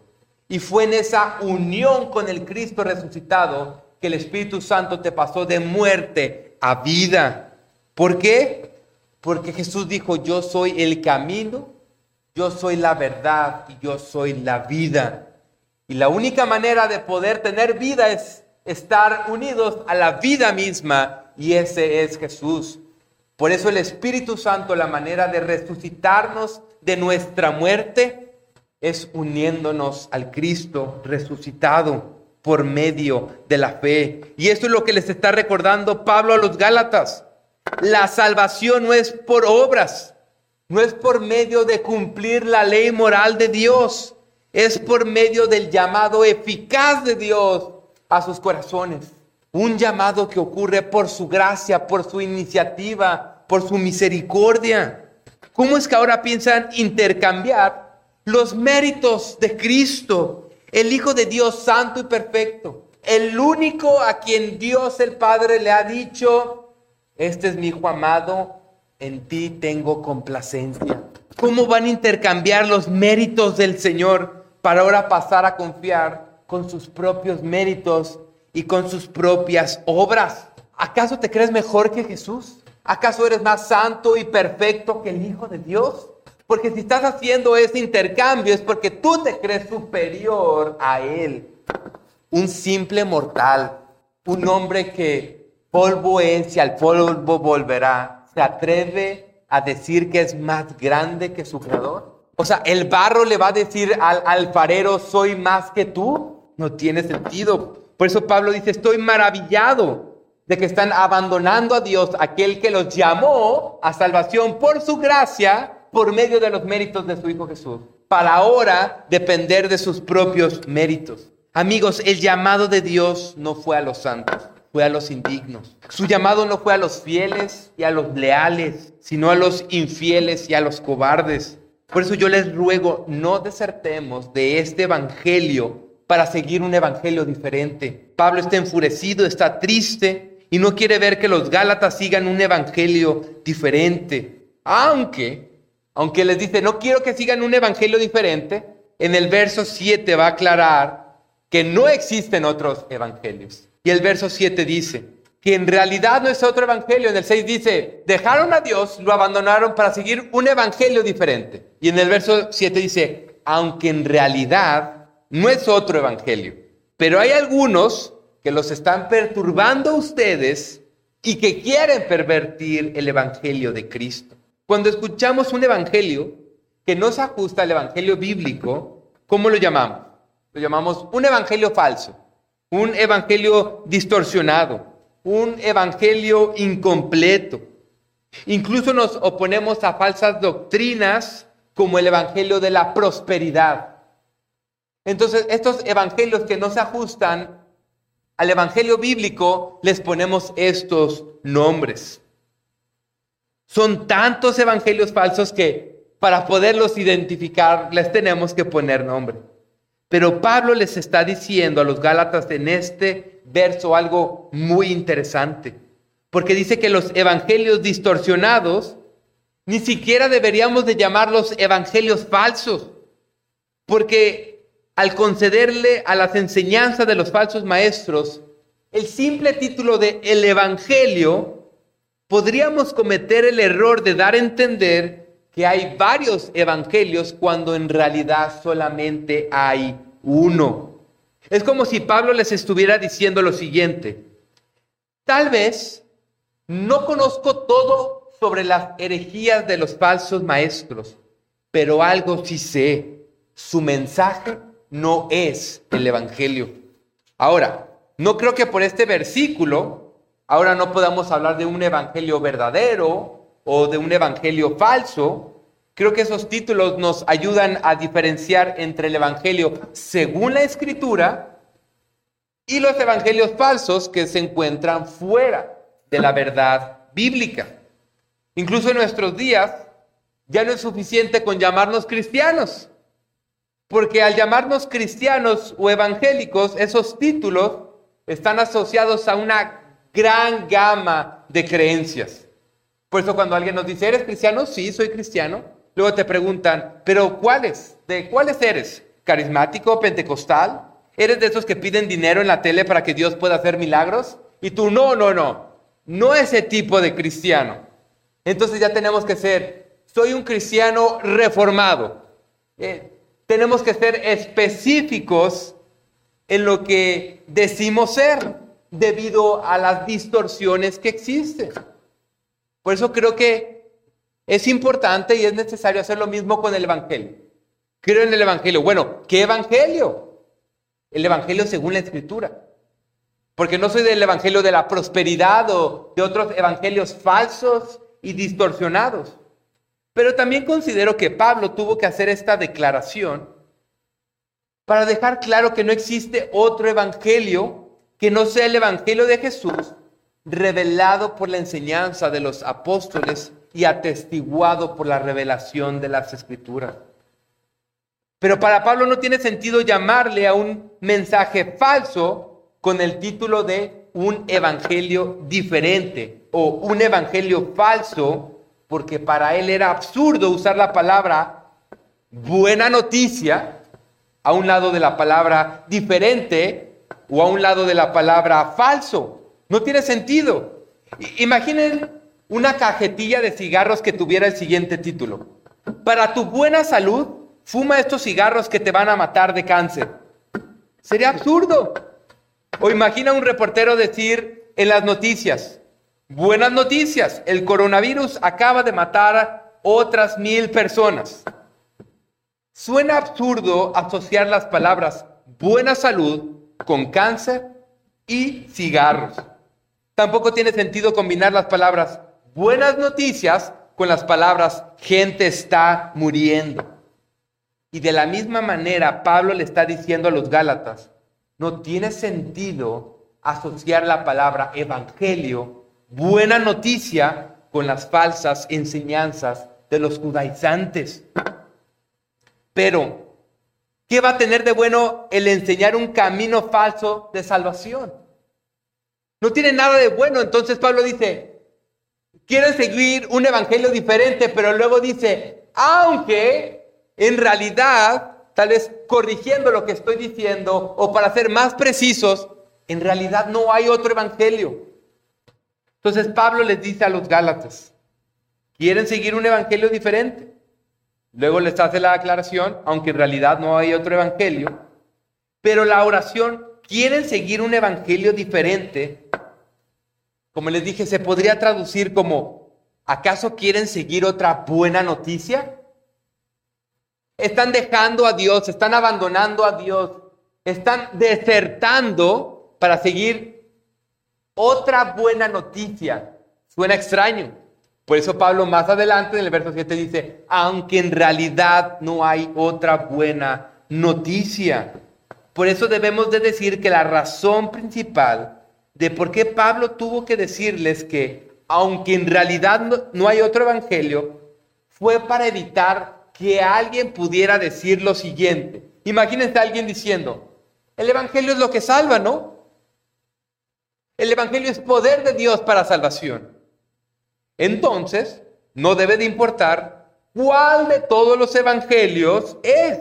Y fue en esa unión con el Cristo resucitado que el Espíritu Santo te pasó de muerte a vida. ¿Por qué? Porque Jesús dijo, yo soy el camino, yo soy la verdad y yo soy la vida. Y la única manera de poder tener vida es estar unidos a la vida misma y ese es Jesús. Por eso el Espíritu Santo, la manera de resucitarnos de nuestra muerte, es uniéndonos al Cristo resucitado por medio de la fe. Y esto es lo que les está recordando Pablo a los Gálatas. La salvación no es por obras, no es por medio de cumplir la ley moral de Dios, es por medio del llamado eficaz de Dios a sus corazones. Un llamado que ocurre por su gracia, por su iniciativa, por su misericordia. ¿Cómo es que ahora piensan intercambiar los méritos de Cristo, el Hijo de Dios santo y perfecto? El único a quien Dios el Padre le ha dicho, este es mi Hijo amado, en ti tengo complacencia. ¿Cómo van a intercambiar los méritos del Señor para ahora pasar a confiar con sus propios méritos y con sus propias obras? ¿Acaso te crees mejor que Jesús? ¿Acaso eres más santo y perfecto que el Hijo de Dios? Porque si estás haciendo ese intercambio es porque tú te crees superior a Él. Un simple mortal, un hombre que polvo es y al polvo volverá, ¿se atreve a decir que es más grande que su creador? O sea, el barro le va a decir al alfarero, soy más que tú. No tiene sentido. Por eso Pablo dice, estoy maravillado de que están abandonando a Dios, aquel que los llamó a salvación por su gracia, por medio de los méritos de su Hijo Jesús, para ahora depender de sus propios méritos. Amigos, el llamado de Dios no fue a los santos, fue a los indignos. Su llamado no fue a los fieles y a los leales, sino a los infieles y a los cobardes. Por eso yo les ruego, no desertemos de este evangelio para seguir un evangelio diferente. Pablo está enfurecido, está triste, y no quiere ver que los Gálatas sigan un evangelio diferente. Aunque, aunque les dice, no quiero que sigan un evangelio diferente, en el verso 7 va a aclarar que no existen otros evangelios. Y el verso 7 dice, que en realidad no es otro evangelio. En el 6 dice, dejaron a Dios, lo abandonaron para seguir un evangelio diferente. Y en el verso 7 dice, aunque en realidad no es otro evangelio. Pero hay algunos que los están perturbando ustedes y que quieren pervertir el evangelio de Cristo. Cuando escuchamos un evangelio que no se ajusta al evangelio bíblico, ¿cómo lo llamamos? Lo llamamos un evangelio falso, un evangelio distorsionado, un evangelio incompleto. Incluso nos oponemos a falsas doctrinas como el evangelio de la prosperidad. Entonces, estos evangelios que no se ajustan al evangelio bíblico, les ponemos estos nombres. Son tantos evangelios falsos que para poderlos identificar les tenemos que poner nombre. Pero Pablo les está diciendo a los Gálatas en este verso algo muy interesante, porque dice que los evangelios distorsionados ni siquiera deberíamos de llamarlos evangelios falsos, porque al concederle a las enseñanzas de los falsos maestros el simple título de el evangelio, podríamos cometer el error de dar a entender que hay varios evangelios cuando en realidad solamente hay uno. Es como si Pablo les estuviera diciendo lo siguiente, tal vez no conozco todo sobre las herejías de los falsos maestros, pero algo sí sé, su mensaje no es el Evangelio. Ahora, no creo que por este versículo ahora no podamos hablar de un Evangelio verdadero o de un evangelio falso, creo que esos títulos nos ayudan a diferenciar entre el evangelio según la escritura y los evangelios falsos que se encuentran fuera de la verdad bíblica. Incluso en nuestros días ya no es suficiente con llamarnos cristianos, porque al llamarnos cristianos o evangélicos, esos títulos están asociados a una gran gama de creencias. Por eso cuando alguien nos dice, ¿eres cristiano? Sí, soy cristiano. Luego te preguntan, ¿pero cuáles? ¿De cuáles eres? ¿Carismático, pentecostal? ¿Eres de esos que piden dinero en la tele para que Dios pueda hacer milagros? Y tú, no, no, no. No ese tipo de cristiano. Entonces ya tenemos que ser, soy un cristiano reformado. Eh, tenemos que ser específicos en lo que decimos ser debido a las distorsiones que existen. Por eso creo que es importante y es necesario hacer lo mismo con el Evangelio. Creo en el Evangelio. Bueno, ¿qué Evangelio? El Evangelio según la Escritura. Porque no soy del Evangelio de la prosperidad o de otros evangelios falsos y distorsionados. Pero también considero que Pablo tuvo que hacer esta declaración para dejar claro que no existe otro evangelio que no sea el evangelio de Jesús revelado por la enseñanza de los apóstoles y atestiguado por la revelación de las escrituras. Pero para Pablo no tiene sentido llamarle a un mensaje falso con el título de un evangelio diferente o un evangelio falso, porque para él era absurdo usar la palabra buena noticia a un lado de la palabra diferente o a un lado de la palabra falso. No tiene sentido. Imaginen una cajetilla de cigarros que tuviera el siguiente título. Para tu buena salud, fuma estos cigarros que te van a matar de cáncer. Sería absurdo. O imagina un reportero decir en las noticias, buenas noticias, el coronavirus acaba de matar a otras mil personas. Suena absurdo asociar las palabras buena salud con cáncer y cigarros. Tampoco tiene sentido combinar las palabras buenas noticias con las palabras gente está muriendo. Y de la misma manera Pablo le está diciendo a los Gálatas, no tiene sentido asociar la palabra evangelio, buena noticia, con las falsas enseñanzas de los judaizantes. Pero, ¿qué va a tener de bueno el enseñar un camino falso de salvación? No tiene nada de bueno. Entonces Pablo dice, quieren seguir un evangelio diferente, pero luego dice, aunque en realidad, tal vez corrigiendo lo que estoy diciendo, o para ser más precisos, en realidad no hay otro evangelio. Entonces Pablo les dice a los Gálatas, quieren seguir un evangelio diferente. Luego les hace la aclaración, aunque en realidad no hay otro evangelio, pero la oración, quieren seguir un evangelio diferente, como les dije, se podría traducir como, ¿acaso quieren seguir otra buena noticia? Están dejando a Dios, están abandonando a Dios, están desertando para seguir otra buena noticia. Suena extraño. Por eso Pablo más adelante en el verso 7 dice, aunque en realidad no hay otra buena noticia. Por eso debemos de decir que la razón principal de por qué Pablo tuvo que decirles que aunque en realidad no, no hay otro evangelio, fue para evitar que alguien pudiera decir lo siguiente. Imagínense a alguien diciendo, el evangelio es lo que salva, ¿no? El Evangelio es poder de Dios para salvación. Entonces, no debe de importar cuál de todos los Evangelios es.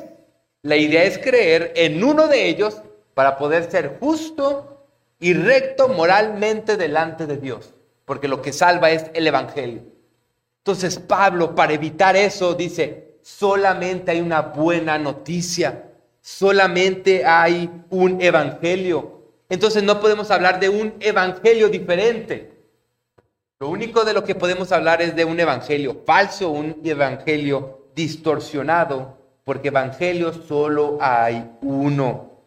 La idea es creer en uno de ellos para poder ser justo y recto moralmente delante de Dios, porque lo que salva es el Evangelio. Entonces Pablo, para evitar eso, dice, solamente hay una buena noticia, solamente hay un Evangelio. Entonces no podemos hablar de un evangelio diferente. Lo único de lo que podemos hablar es de un evangelio falso, un evangelio distorsionado, porque evangelio solo hay uno.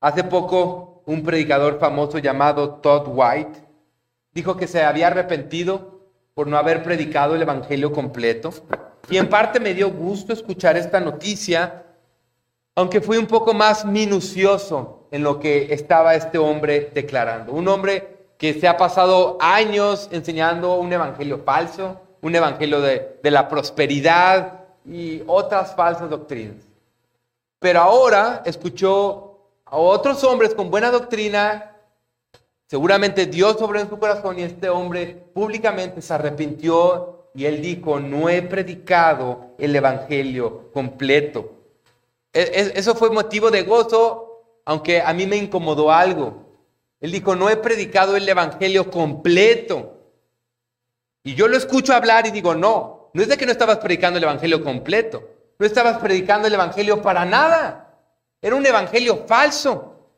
Hace poco un predicador famoso llamado Todd White dijo que se había arrepentido por no haber predicado el evangelio completo. Y en parte me dio gusto escuchar esta noticia, aunque fui un poco más minucioso en lo que estaba este hombre declarando. Un hombre que se ha pasado años enseñando un evangelio falso, un evangelio de, la prosperidad y otras falsas doctrinas. Pero ahora escuchó a otros hombres con buena doctrina, seguramente Dios sobre en su corazón y este hombre públicamente se arrepintió y él dijo, no he predicado el evangelio completo. E, e, eso fue motivo de gozo aunque a mí me incomodó algo. Él dijo, no he predicado el Evangelio completo. Y yo lo escucho hablar y digo, no, no es de que no estabas predicando el Evangelio completo, no estabas predicando el Evangelio para nada. Era un Evangelio falso,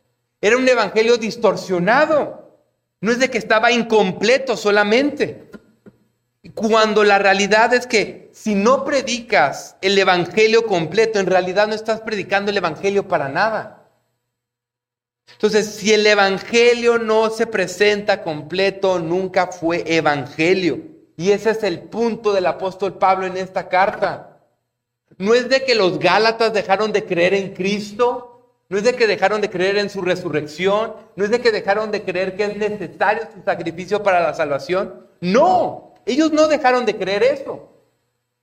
era un Evangelio distorsionado. No es de que estaba incompleto solamente. Cuando la realidad es que si no predicas el Evangelio completo, en realidad no estás predicando el Evangelio para nada. Entonces, si el Evangelio no se presenta completo, nunca fue Evangelio. Y ese es el punto del apóstol Pablo en esta carta. No es de que los Gálatas dejaron de creer en Cristo, no es de que dejaron de creer en su resurrección, no es de que dejaron de creer que es necesario su sacrificio para la salvación. No, ellos no dejaron de creer eso.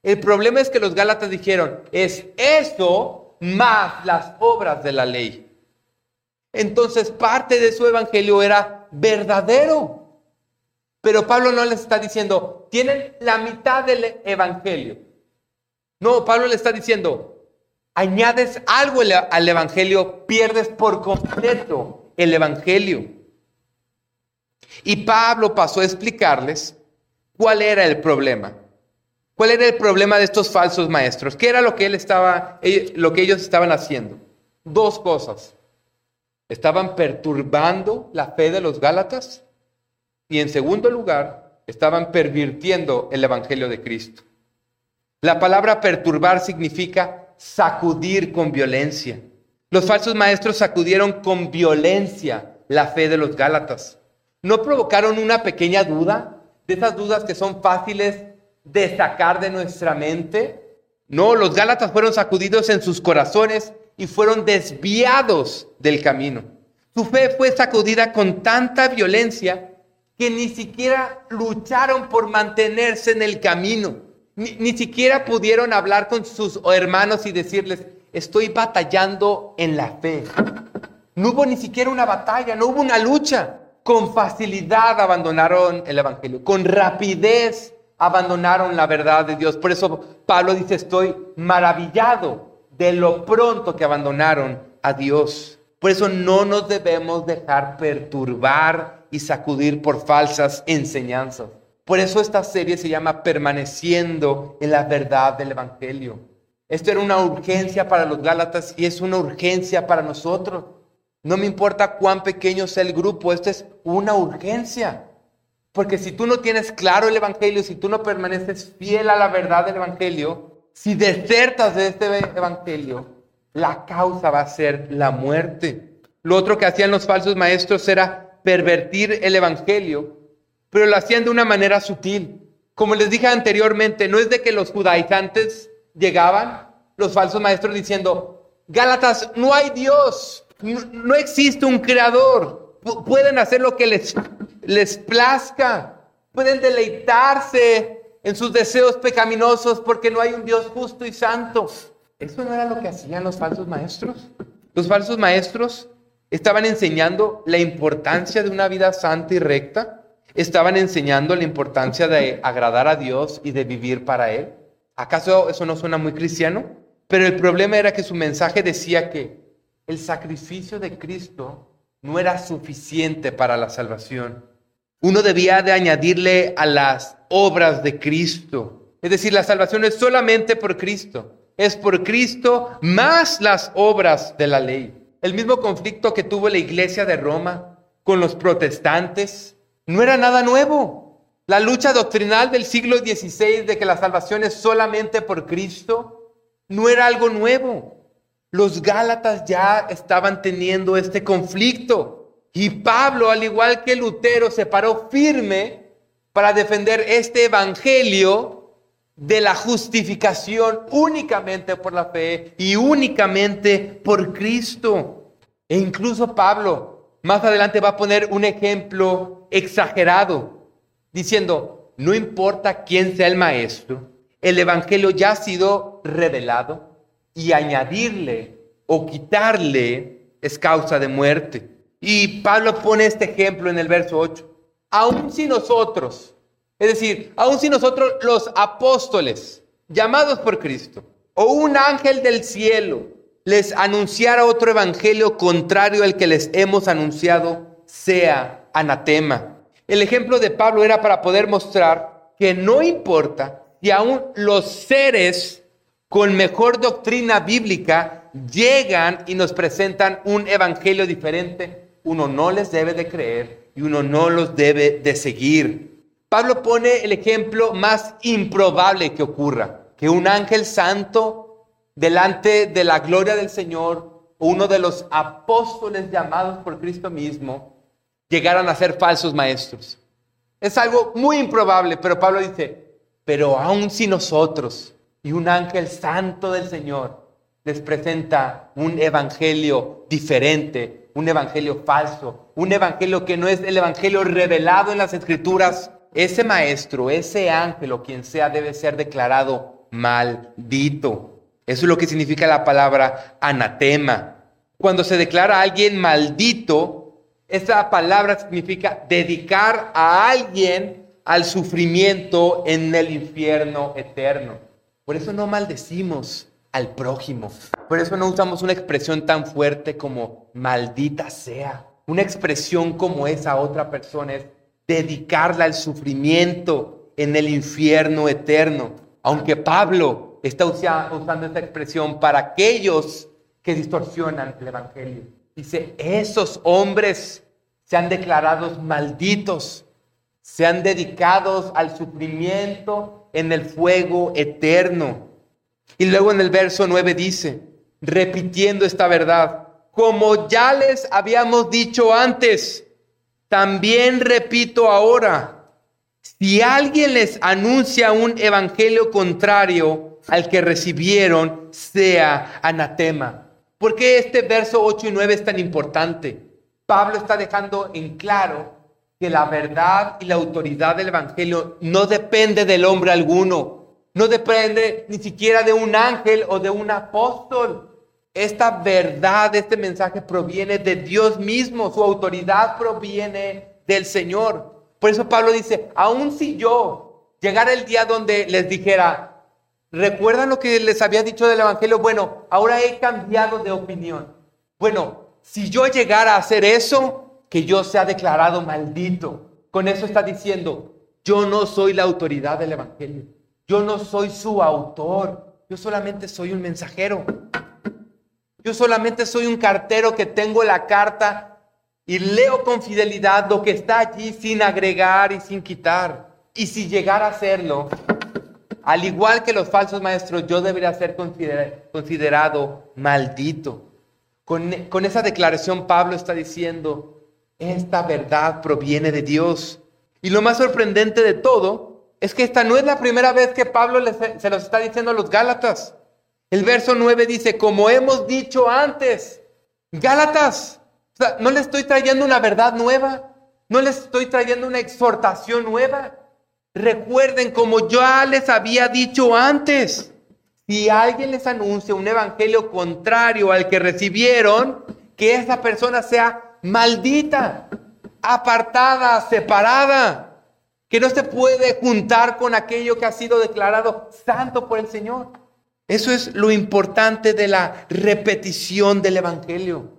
El problema es que los Gálatas dijeron, es eso más las obras de la ley. Entonces parte de su evangelio era verdadero. Pero Pablo no les está diciendo, tienen la mitad del evangelio. No, Pablo le está diciendo, añades algo al evangelio, pierdes por completo el evangelio. Y Pablo pasó a explicarles cuál era el problema. ¿Cuál era el problema de estos falsos maestros? ¿Qué era lo que él estaba lo que ellos estaban haciendo? Dos cosas. Estaban perturbando la fe de los Gálatas y en segundo lugar, estaban pervirtiendo el Evangelio de Cristo. La palabra perturbar significa sacudir con violencia. Los falsos maestros sacudieron con violencia la fe de los Gálatas. ¿No provocaron una pequeña duda? De esas dudas que son fáciles de sacar de nuestra mente. No, los Gálatas fueron sacudidos en sus corazones y fueron desviados del camino. Su fe fue sacudida con tanta violencia que ni siquiera lucharon por mantenerse en el camino. Ni, siquiera pudieron hablar con sus hermanos y decirles, estoy batallando en la fe. No hubo ni siquiera una batalla, no hubo una lucha. Con facilidad abandonaron el Evangelio, con rapidez abandonaron la verdad de Dios. Por eso Pablo dice, estoy maravillado de lo pronto que abandonaron a Dios. Por eso no nos debemos dejar perturbar y sacudir por falsas enseñanzas. Por eso esta serie se llama Permaneciendo en la verdad del Evangelio. Esto era una urgencia para los Gálatas y es una urgencia para nosotros. No me importa cuán pequeño sea el grupo, esto es una urgencia. Porque si tú no tienes claro el Evangelio, si tú no permaneces fiel a la verdad del Evangelio, si desertas de este Evangelio, la causa va a ser la muerte. Lo otro que hacían los falsos maestros era pervertir el Evangelio, pero lo hacían de una manera sutil. Como les dije anteriormente, no es de que los judaizantes llegaban, los falsos maestros diciendo, Gálatas, no hay Dios, no, existe un creador, pueden hacer lo que les, les plazca, pueden deleitarse en sus deseos pecaminosos porque no hay un Dios justo y santo. Eso no era lo que hacían los falsos maestros. Los falsos maestros estaban enseñando la importancia de una vida santa y recta. Estaban enseñando la importancia de agradar a Dios y de vivir para Él. ¿Acaso eso no suena muy cristiano? Pero el problema era que su mensaje decía que el sacrificio de Cristo no era suficiente para la salvación. Uno debía de añadirle a las obras de Cristo. Es decir, la salvación es solamente por Cristo. Es por Cristo más las obras de la ley. El mismo conflicto que tuvo la iglesia de Roma con los protestantes no era nada nuevo. La lucha doctrinal del siglo XVI de que la salvación es solamente por Cristo no era algo nuevo. Los Gálatas ya estaban teniendo este conflicto y Pablo, al igual que Lutero, se paró firme para defender este evangelio de la justificación únicamente por la fe y únicamente por Cristo. E incluso Pablo más adelante va a poner un ejemplo exagerado, diciendo, no importa quién sea el maestro, el evangelio ya ha sido revelado y añadirle o quitarle es causa de muerte. Y Pablo pone este ejemplo en el verso 8. Aun si nosotros, es decir, aun si nosotros los apóstoles, llamados por Cristo, o un ángel del cielo, les anunciara otro evangelio contrario al que les hemos anunciado, sea anatema. El ejemplo de Pablo era para poder mostrar que no importa si aún los seres con mejor doctrina bíblica llegan y nos presentan un evangelio diferente, uno no les debe de creer y uno no los debe de seguir. Pablo pone el ejemplo más improbable que ocurra, que un ángel santo delante de la gloria del Señor, uno de los apóstoles llamados por Cristo mismo, llegaran a ser falsos maestros. Es algo muy improbable, pero Pablo dice, pero aun si nosotros, y un ángel santo del Señor les presenta un evangelio diferente, un evangelio falso, un evangelio que no es el evangelio revelado en las escrituras. Ese maestro, ese ángel o quien sea debe ser declarado maldito. Eso es lo que significa la palabra anatema. Cuando se declara a alguien maldito, esa palabra significa dedicar a alguien al sufrimiento en el infierno eterno. Por eso no maldecimos al prójimo. Por eso no usamos una expresión tan fuerte como maldita sea. Una expresión como esa otra persona es dedicarla al sufrimiento en el infierno eterno. Aunque Pablo está usando esta expresión para aquellos que distorsionan el Evangelio. Dice, esos hombres se han declarado malditos, se han dedicado al sufrimiento en el fuego eterno. Y luego en el verso 9 dice, repitiendo esta verdad, como ya les habíamos dicho antes, también repito ahora, si alguien les anuncia un evangelio contrario al que recibieron, sea anatema. ¿Por qué este verso 8 y 9 es tan importante? Pablo está dejando en claro que la verdad y la autoridad del Evangelio no depende del hombre alguno, no depende ni siquiera de un ángel o de un apóstol. Esta verdad, este mensaje proviene de Dios mismo, su autoridad proviene del Señor. Por eso Pablo dice, aun si yo llegara el día donde les dijera, ¿recuerdan lo que les había dicho del Evangelio? Bueno, ahora he cambiado de opinión. Bueno, si yo llegara a hacer eso, que yo sea declarado maldito. Con eso está diciendo, yo no soy la autoridad del Evangelio. Yo no soy su autor. Yo solamente soy un mensajero. Yo solamente soy un cartero que tengo la carta y leo con fidelidad lo que está allí sin agregar y sin quitar. Y si llegara a hacerlo, al igual que los falsos maestros, yo debería ser considerado maldito. Con, esa declaración Pablo está diciendo, esta verdad proviene de Dios. Y lo más sorprendente de todo es que esta no es la primera vez que Pablo se los está diciendo a los Gálatas. El verso 9 dice, como hemos dicho antes, Gálatas, no le estoy trayendo una verdad nueva, no les estoy trayendo una exhortación nueva. Recuerden como ya les había dicho antes, si alguien les anuncia un evangelio contrario al que recibieron, que esa persona sea maldita, apartada, separada, que no se puede juntar con aquello que ha sido declarado santo por el Señor. Eso es lo importante de la repetición del Evangelio.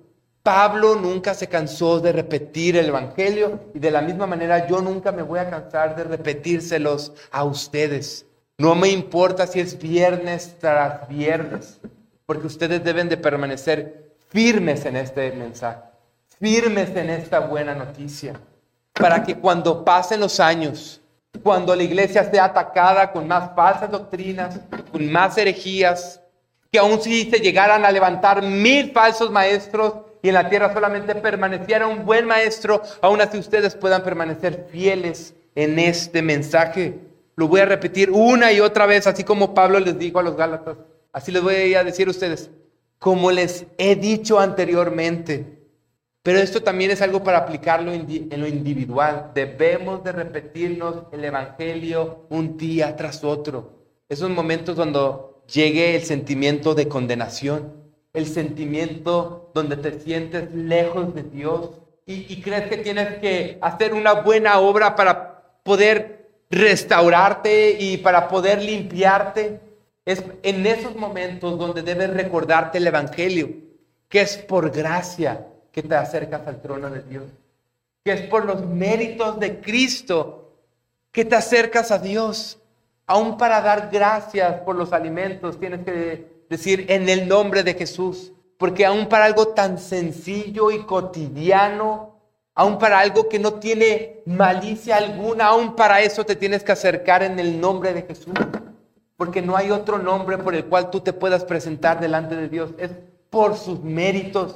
Pablo nunca se cansó de repetir el Evangelio y de la misma manera yo nunca me voy a cansar de repetírselos a ustedes. No me importa si es viernes tras viernes, porque ustedes deben de permanecer firmes en este mensaje, firmes en esta buena noticia, para que cuando pasen los años, cuando la iglesia sea atacada con más falsas doctrinas, con más herejías, que aún si se llegaran a levantar mil falsos maestros y en la tierra solamente permaneciera un buen maestro, aún así ustedes puedan permanecer fieles en este mensaje. Lo voy a repetir una y otra vez, así como Pablo les dijo a los Gálatas. Así les voy a decir a ustedes, como les he dicho anteriormente, pero esto también es algo para aplicarlo en lo individual. Debemos de repetirnos el Evangelio un día tras otro. Esos momentos cuando llegue el sentimiento de condenación, el sentimiento donde te sientes lejos de Dios y, y crees que tienes que hacer una buena obra para poder restaurarte y para poder limpiarte. Es en esos momentos donde debes recordarte el Evangelio, que es por gracia, que te acercas al trono de Dios. Que es por los méritos de Cristo que te acercas a Dios. Aún para dar gracias por los alimentos tienes que decir en el nombre de Jesús. Porque aún para algo tan sencillo y cotidiano, aún para algo que no tiene malicia alguna, aún para eso te tienes que acercar en el nombre de Jesús. Porque no hay otro nombre por el cual tú te puedas presentar delante de Dios. Es por sus méritos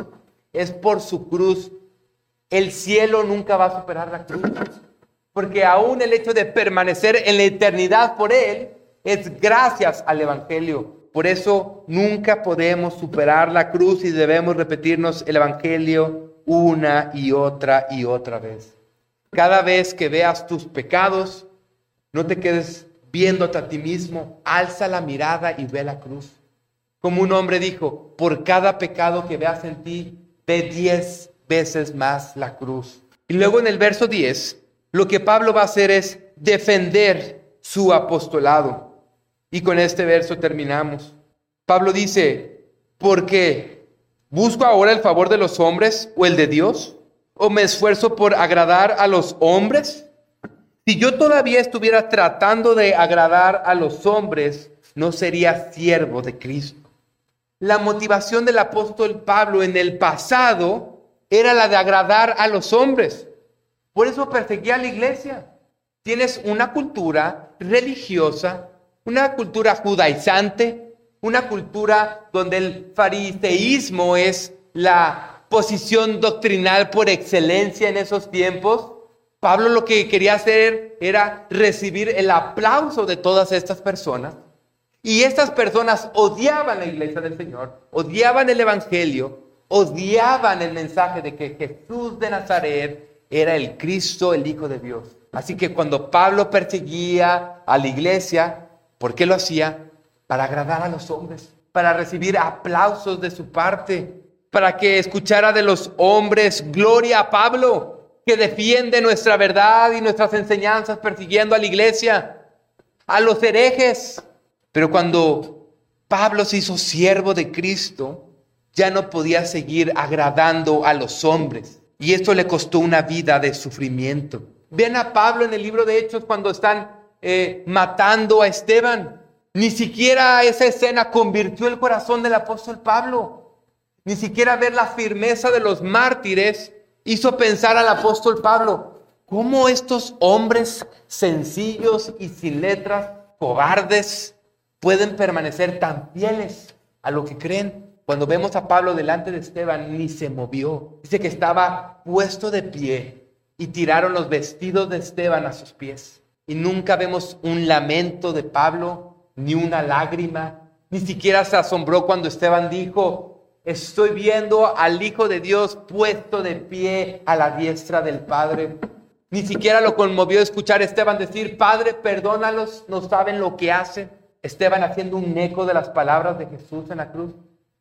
es por su cruz. El cielo nunca va a superar la cruz. Porque aún el hecho de permanecer en la eternidad por Él es gracias al Evangelio. Por eso nunca podemos superar la cruz y debemos repetirnos el Evangelio una y otra y otra vez. Cada vez que veas tus pecados, no te quedes viéndote a ti mismo, alza la mirada y ve la cruz. Como un hombre dijo, por cada pecado que veas en ti, ve diez veces más la cruz. Y luego en el verso 10, lo que Pablo va a hacer es defender su apostolado. Y con este verso terminamos. Pablo dice, ¿por qué? ¿Busco ahora el favor de los hombres o el de Dios? ¿O me esfuerzo por agradar a los hombres? Si yo todavía estuviera tratando de agradar a los hombres, no sería siervo de Cristo. La motivación del apóstol Pablo en el pasado era la de agradar a los hombres. Por eso perseguía a la iglesia. Tienes una cultura religiosa, una cultura judaizante, una cultura donde el fariseísmo es la posición doctrinal por excelencia en esos tiempos. Pablo lo que quería hacer era recibir el aplauso de todas estas personas y estas personas odiaban la iglesia del Señor, odiaban el Evangelio, odiaban el mensaje de que Jesús de Nazaret era el Cristo, el Hijo de Dios. Así que cuando Pablo perseguía a la iglesia, ¿por qué lo hacía? Para agradar a los hombres, para recibir aplausos de su parte, para que escuchara de los hombres gloria a Pablo, que defiende nuestra verdad y nuestras enseñanzas persiguiendo a la iglesia, a los herejes, pero cuando Pablo se hizo siervo de Cristo, ya no podía seguir agradando a los hombres. y esto le costó una vida de sufrimiento. Vean a Pablo en el libro de Hechos cuando están eh, matando a Esteban. Ni siquiera esa escena convirtió el corazón del apóstol Pablo. Ni siquiera ver la firmeza de los mártires hizo pensar al apóstol Pablo, ¿cómo estos hombres sencillos y sin letras, cobardes, pueden permanecer tan fieles a lo que creen? Cuando vemos a Pablo delante de Esteban, ni se movió. Dice que estaba puesto de pie y tiraron los vestidos de Esteban a sus pies. Y nunca vemos un lamento de Pablo, ni una lágrima. Ni siquiera se asombró cuando Esteban dijo, estoy viendo al Hijo de Dios puesto de pie a la diestra del Padre. Ni siquiera lo conmovió escuchar a Esteban decir, Padre, perdónalos, no saben lo que hacen. Esteban haciendo un eco de las palabras de Jesús en la cruz.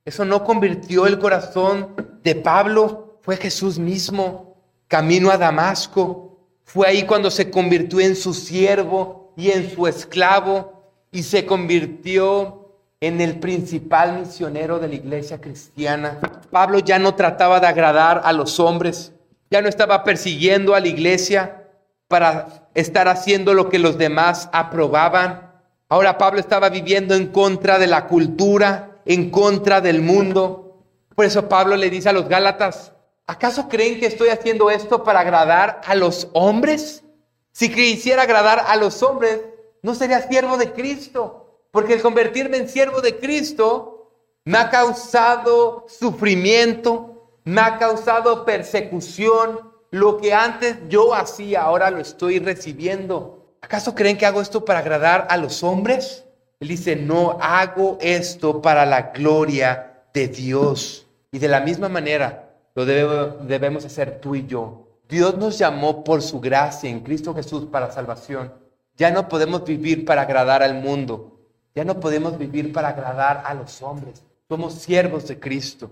Eso no convirtió el corazón de Pablo, fue Jesús mismo, camino a Damasco. Fue ahí cuando se convirtió en su siervo y en su esclavo y se convirtió en el principal misionero de la iglesia cristiana. Pablo ya no trataba de agradar a los hombres, ya no estaba persiguiendo a la iglesia para estar haciendo lo que los demás aprobaban. Ahora Pablo estaba viviendo en contra de la cultura, en contra del mundo. Por eso Pablo le dice a los Gálatas, ¿acaso creen que estoy haciendo esto para agradar a los hombres? Si quisiera agradar a los hombres, no sería siervo de Cristo, porque el convertirme en siervo de Cristo me ha causado sufrimiento, me ha causado persecución. Lo que antes yo hacía, ahora lo estoy recibiendo. ¿Acaso creen que hago esto para agradar a los hombres? Él dice, no hago esto para la gloria de Dios. Y de la misma manera lo debemos hacer tú y yo. Dios nos llamó por su gracia en Cristo Jesús para salvación. Ya no podemos vivir para agradar al mundo. Ya no podemos vivir para agradar a los hombres. Somos siervos de Cristo.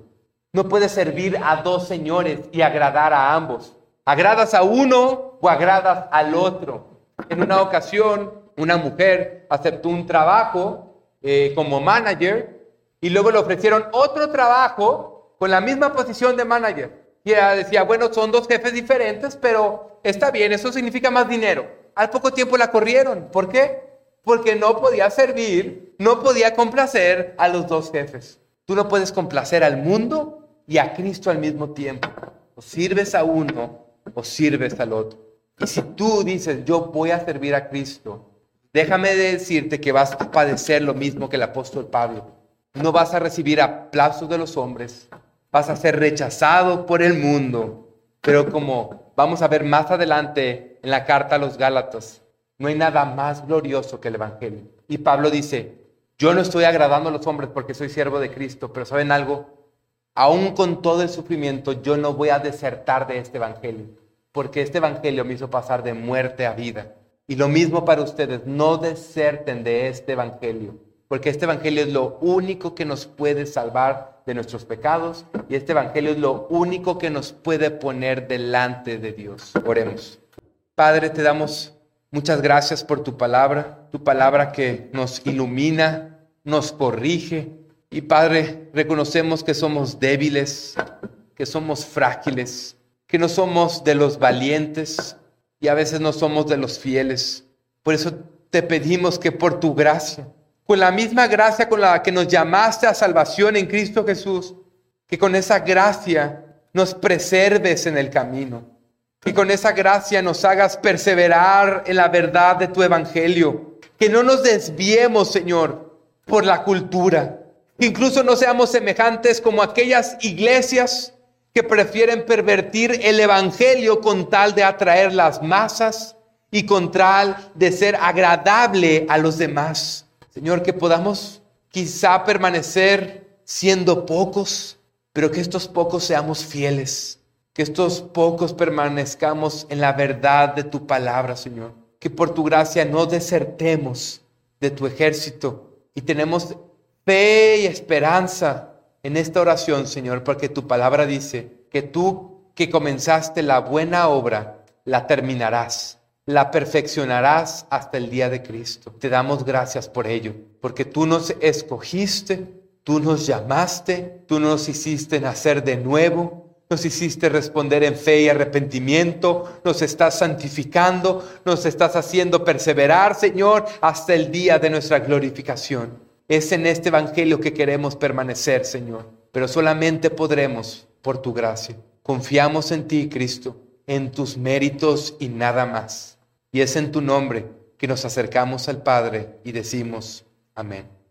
No puedes servir a dos señores y agradar a ambos. Agradas a uno o agradas al otro. En una ocasión, una mujer aceptó un trabajo eh, como manager y luego le ofrecieron otro trabajo con la misma posición de manager. Y ella decía, bueno, son dos jefes diferentes, pero está bien, eso significa más dinero al poco tiempo la corrieron. ¿Por qué? Porque no podía servir, no podía complacer a los dos jefes. Tú no puedes complacer al mundo y a Cristo al mismo tiempo. O sirves a uno o sirves al otro. Y si tú dices, yo voy a servir a Cristo, déjame decirte que vas a padecer lo mismo que el apóstol Pablo. No vas a recibir aplausos de los hombres, vas a ser rechazado por el mundo, pero como vamos a ver más adelante en la carta a los Gálatas, no hay nada más glorioso que el Evangelio. Y Pablo dice, yo no estoy agradando a los hombres porque soy siervo de Cristo, pero ¿saben algo? Aún con todo el sufrimiento, yo no voy a desertar de este Evangelio, porque este Evangelio me hizo pasar de muerte a vida. Y lo mismo para ustedes, no deserten de este Evangelio, porque este Evangelio es lo único que nos puede salvar de nuestros pecados y este Evangelio es lo único que nos puede poner delante de Dios. Oremos. Padre, te damos muchas gracias por tu palabra, tu palabra que nos ilumina, nos corrige. Y Padre, reconocemos que somos débiles, que somos frágiles, que no somos de los valientes y a veces no somos de los fieles. Por eso te pedimos que por tu gracia, con la misma gracia con la que nos llamaste a salvación en Cristo Jesús, que con esa gracia nos preserves en el camino que con esa gracia nos hagas perseverar en la verdad de tu evangelio. Que no nos desviemos, Señor, por la cultura. Que incluso no seamos semejantes como aquellas iglesias que prefieren pervertir el evangelio con tal de atraer las masas y con tal de ser agradable a los demás. Señor, que podamos quizá permanecer siendo pocos, pero que estos pocos seamos fieles que estos pocos permanezcamos en la verdad de tu palabra, Señor. Que por tu gracia no desertemos de tu ejército y tenemos fe y esperanza en esta oración, Señor, porque tu palabra dice que tú que comenzaste la buena obra, la terminarás, la perfeccionarás hasta el día de Cristo. Te damos gracias por ello, porque tú nos escogiste, tú nos llamaste, tú nos hiciste nacer de nuevo, nos hiciste responder en fe y arrepentimiento, nos estás santificando, nos estás haciendo perseverar, Señor, hasta el día de nuestra glorificación. Es en este Evangelio que queremos permanecer, Señor, pero solamente podremos por tu gracia. Confiamos en ti, Cristo, en tus méritos y nada más. Y es en tu nombre que nos acercamos al Padre y decimos, amén.